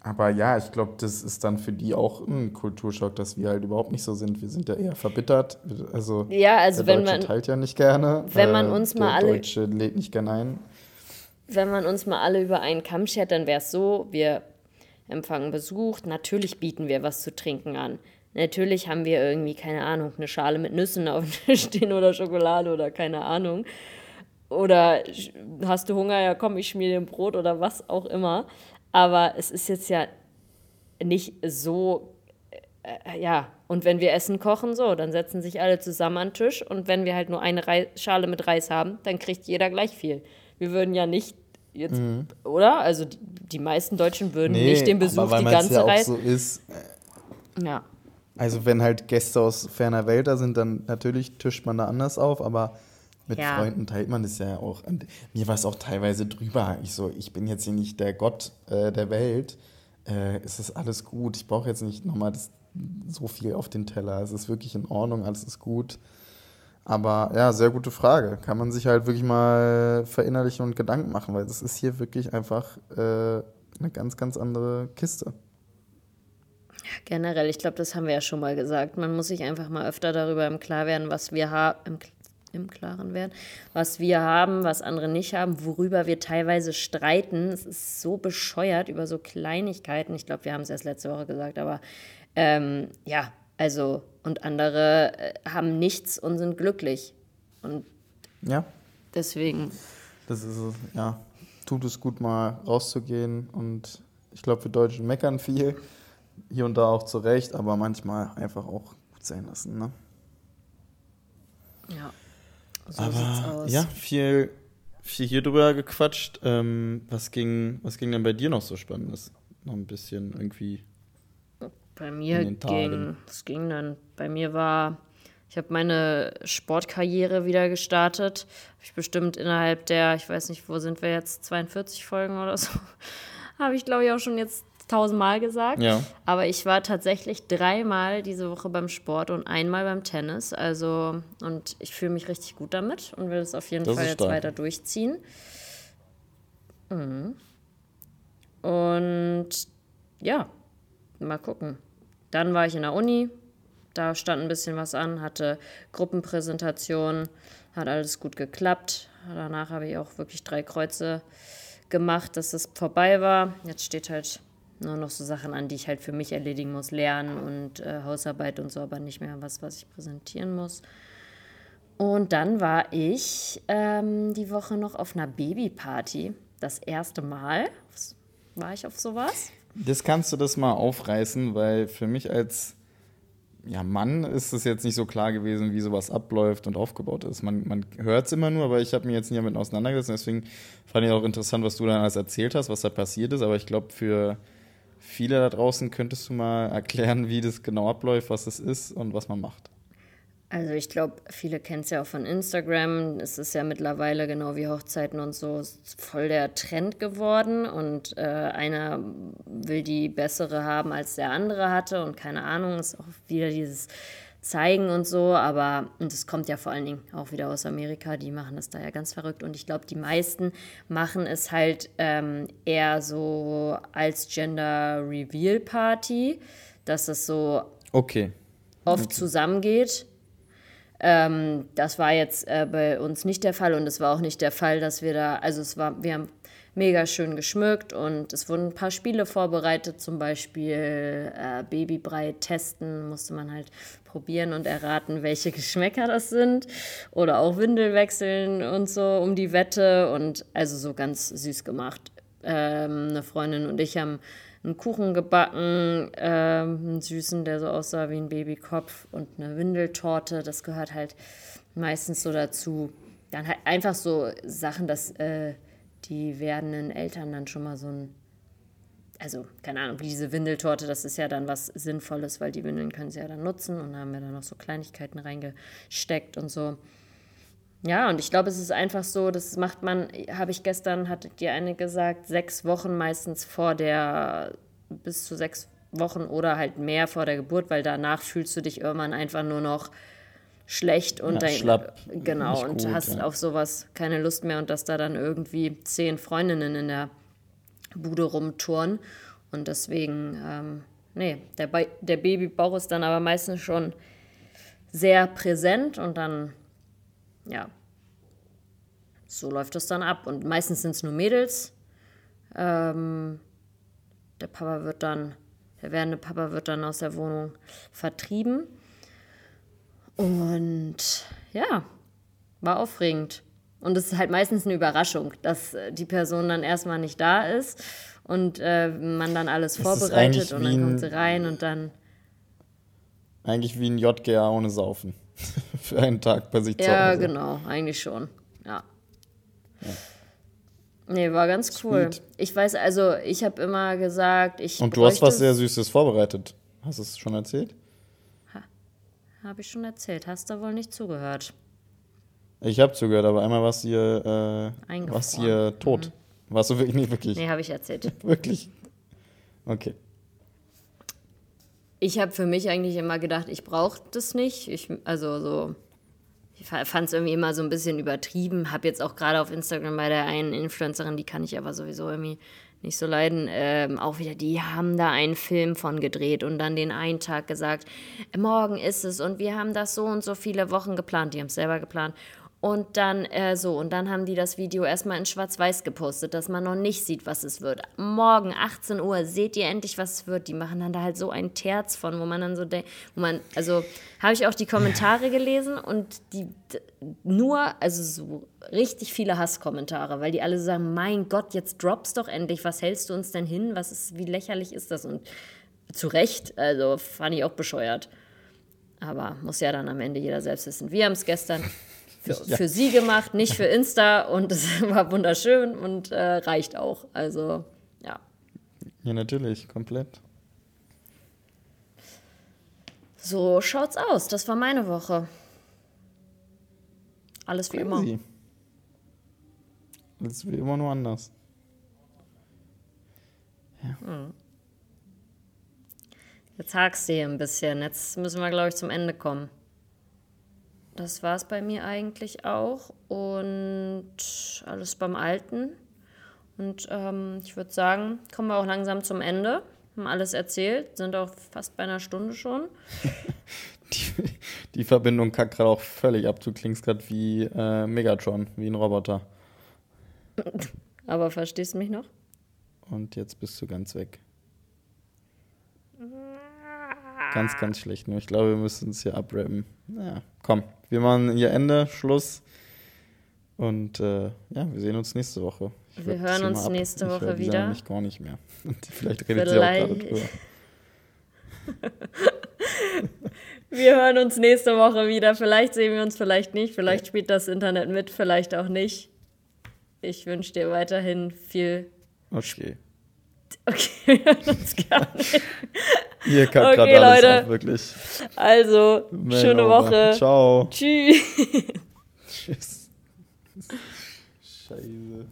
aber ja, ich glaube, das ist dann für die auch ein Kulturschock, dass wir halt überhaupt nicht so sind. Wir sind ja eher verbittert. Also, ja, also der wenn Deutsche man teilt ja nicht gerne. Wenn man uns der mal alle. Deutsche lädt nicht gerne ein. Wenn man uns mal alle über einen Kamm schert, dann wäre es so, wir empfangen Besuch. Natürlich bieten wir was zu trinken an. Natürlich haben wir irgendwie, keine Ahnung, eine Schale mit Nüssen auf dem Tisch stehen oder Schokolade oder keine Ahnung. Oder hast du Hunger? Ja, komm, ich schmier dir ein Brot oder was auch immer. Aber es ist jetzt ja nicht so, äh, ja. Und wenn wir Essen kochen, so, dann setzen sich alle zusammen an den Tisch. Und wenn wir halt nur eine Reis Schale mit Reis haben, dann kriegt jeder gleich viel. Wir würden ja nicht jetzt, mhm. oder? Also die, die, meisten Deutschen würden nee, nicht den Besuch die ganze ja Reis. So ist, äh, ja. Also wenn halt Gäste aus ferner Welt da sind, dann natürlich tischt man da anders auf, aber mit ja. Freunden teilt man das ja auch. Und mir war es auch teilweise drüber. Ich so, ich bin jetzt hier nicht der Gott äh, der Welt. Äh, es ist alles gut. Ich brauche jetzt nicht nochmal so viel auf den Teller. Es ist wirklich in Ordnung, alles ist gut. Aber ja, sehr gute Frage. Kann man sich halt wirklich mal verinnerlichen und Gedanken machen, weil das ist hier wirklich einfach äh, eine ganz, ganz andere Kiste. Generell, ich glaube, das haben wir ja schon mal gesagt. Man muss sich einfach mal öfter darüber im Klar werden, was wir haben, im, Klaren werden, was wir haben, was andere nicht haben, worüber wir teilweise streiten. Es ist so bescheuert über so Kleinigkeiten. Ich glaube, wir haben es erst letzte Woche gesagt, aber ähm, ja, also, und andere äh, haben nichts und sind glücklich. Und ja. deswegen. Das ist es, ja. Tut es gut, mal rauszugehen und ich glaube, wir Deutschen meckern viel hier und da auch zurecht, aber manchmal einfach auch gut sein lassen. Ne? Ja. So aber ja, viel, viel hier drüber gequatscht. Ähm, was, ging, was ging denn bei dir noch so Spannendes? Noch ein bisschen irgendwie. Bei mir ging, es ging dann, bei mir war, ich habe meine Sportkarriere wieder gestartet. Habe ich bestimmt innerhalb der, ich weiß nicht, wo sind wir jetzt, 42 Folgen oder so, habe ich glaube ich auch schon jetzt tausendmal gesagt. Ja. Aber ich war tatsächlich dreimal diese Woche beim Sport und einmal beim Tennis. Also, und ich fühle mich richtig gut damit und will es auf jeden das Fall jetzt weiter durchziehen. Mhm. Und ja, mal gucken. Dann war ich in der Uni, da stand ein bisschen was an, hatte Gruppenpräsentation, hat alles gut geklappt. Danach habe ich auch wirklich drei Kreuze gemacht, dass es vorbei war. Jetzt steht halt nur noch so Sachen an, die ich halt für mich erledigen muss, Lernen und äh, Hausarbeit und so, aber nicht mehr was, was ich präsentieren muss. Und dann war ich ähm, die Woche noch auf einer Babyparty. Das erste Mal war ich auf sowas. Das kannst du das mal aufreißen, weil für mich als ja, Mann ist es jetzt nicht so klar gewesen, wie sowas abläuft und aufgebaut ist. Man, man hört es immer nur, aber ich habe mich jetzt nie damit auseinandergesetzt. Deswegen fand ich auch interessant, was du dann alles erzählt hast, was da passiert ist. Aber ich glaube, für viele da draußen könntest du mal erklären, wie das genau abläuft, was es ist und was man macht. Also ich glaube, viele kennen es ja auch von Instagram. Es ist ja mittlerweile genau wie Hochzeiten und so voll der Trend geworden. Und äh, einer will die bessere haben, als der andere hatte. Und keine Ahnung, ist auch wieder dieses zeigen und so, aber und das kommt ja vor allen Dingen auch wieder aus Amerika, die machen das da ja ganz verrückt und ich glaube, die meisten machen es halt ähm, eher so als Gender Reveal Party, dass es so okay. oft okay. zusammengeht. Ähm, das war jetzt äh, bei uns nicht der Fall und es war auch nicht der Fall, dass wir da, also es war, wir haben mega schön geschmückt und es wurden ein paar Spiele vorbereitet, zum Beispiel äh, Babybrei testen, musste man halt probieren und erraten, welche Geschmäcker das sind oder auch Windel wechseln und so um die Wette und also so ganz süß gemacht. Ähm, eine Freundin und ich haben einen Kuchen gebacken, ähm, einen süßen, der so aussah wie ein Babykopf und eine Windeltorte. Das gehört halt meistens so dazu. Dann halt einfach so Sachen, dass äh, die werdenden Eltern dann schon mal so ein, also keine Ahnung, wie diese Windeltorte, das ist ja dann was Sinnvolles, weil die Windeln können sie ja dann nutzen und da haben wir dann noch so Kleinigkeiten reingesteckt und so. Ja, und ich glaube, es ist einfach so, das macht man, habe ich gestern, hatte dir eine gesagt, sechs Wochen meistens vor der, bis zu sechs Wochen oder halt mehr vor der Geburt, weil danach fühlst du dich irgendwann einfach nur noch schlecht und Ja, dein, schlapp, genau und gut, hast ja. auf sowas keine Lust mehr und dass da dann irgendwie zehn Freundinnen in der Bude rumtouren und deswegen ähm, nee der, Ba- der Babybauch ist dann aber meistens schon sehr präsent und dann ja so läuft das dann ab und meistens sind es nur Mädels ähm, der Papa wird dann der werdende Papa wird dann aus der Wohnung vertrieben und ja, war aufregend. Und es ist halt meistens eine Überraschung, dass äh, die Person dann erstmal nicht da ist und äh, man dann alles vorbereitet und dann kommt sie rein und dann. Eigentlich wie ein JGA ohne Saufen. Für einen Tag bei sich zu Ja, Hause. genau, eigentlich schon. Ja. Nee, war ganz cool. Sweet. Ich weiß, also, ich habe immer gesagt, ich. Und du hast was sehr Süßes vorbereitet. Hast du es schon erzählt? Habe ich schon erzählt. Hast du wohl nicht zugehört? Ich habe zugehört, aber einmal warst du hier, äh, warst hier tot. Warst du wirklich nicht wirklich? Nee, habe ich erzählt. Wirklich? Okay. Ich habe für mich eigentlich immer gedacht, ich brauche das nicht. Ich, also so, ich fand es irgendwie immer so ein bisschen übertrieben. Habe jetzt auch gerade auf Instagram bei der einen Influencerin, die kann ich aber sowieso irgendwie nicht so leiden, ähm, auch wieder, die haben da einen Film von gedreht und dann den einen Tag gesagt, morgen ist es und wir haben das so und so viele Wochen geplant. Die haben es selber geplant. Und dann äh, so, und dann haben die das Video erstmal in Schwarz-Weiß gepostet, dass man noch nicht sieht, was es wird. Morgen, 18 Uhr, seht ihr endlich, was es wird. Die machen dann da halt so ein Terz von, wo man dann so denkt, wo man, also habe ich auch die Kommentare gelesen und die nur, also so richtig viele Hasskommentare, weil die alle so sagen, mein Gott, jetzt drops doch endlich, was hältst du uns denn hin? Was ist, wie lächerlich ist das? Und zu Recht, also fand ich auch bescheuert. Aber muss ja dann am Ende jeder selbst wissen. Wir haben es gestern für, für sie gemacht, nicht für Insta und es war wunderschön und äh, reicht auch. Also, ja. Ja, natürlich, komplett. So schaut's aus. Das war meine Woche. Alles wie immer. Crazy. Das ist wie immer nur anders. Jetzt hakst du hier ein bisschen. Jetzt müssen wir, glaube ich, zum Ende kommen. Das war's bei mir eigentlich auch. Und alles beim Alten. Und ähm, ich würde sagen, kommen wir auch langsam zum Ende. Haben alles erzählt, sind auch fast bei einer Stunde schon. Die, die Verbindung kackt gerade auch völlig ab. Du klingst gerade wie äh, Megatron, wie ein Roboter. Aber verstehst du mich noch? Und jetzt bist du ganz weg. Ganz, ganz schlecht. Nur ich glaube, wir müssen uns hier abrappen. Ja, komm, wir machen hier Ende, Schluss. Und äh, ja, wir sehen uns nächste Woche. Ich Wir hören uns nächste ich Woche die wieder. nämlich gar nicht mehr. Vielleicht redet sie auch gerade Vielleicht. drüber. Wir hören uns nächste Woche wieder. Vielleicht sehen wir uns, vielleicht nicht. Vielleicht spielt das Internet mit, vielleicht auch nicht. Ich wünsche dir weiterhin viel. Okay. Okay, wir hören uns gar nicht. Hier kackt Okay, gerade alles Leute. ab, wirklich. Also, Mail schöne over. Woche. Ciao. Tschüss. Tschüss. Scheiße.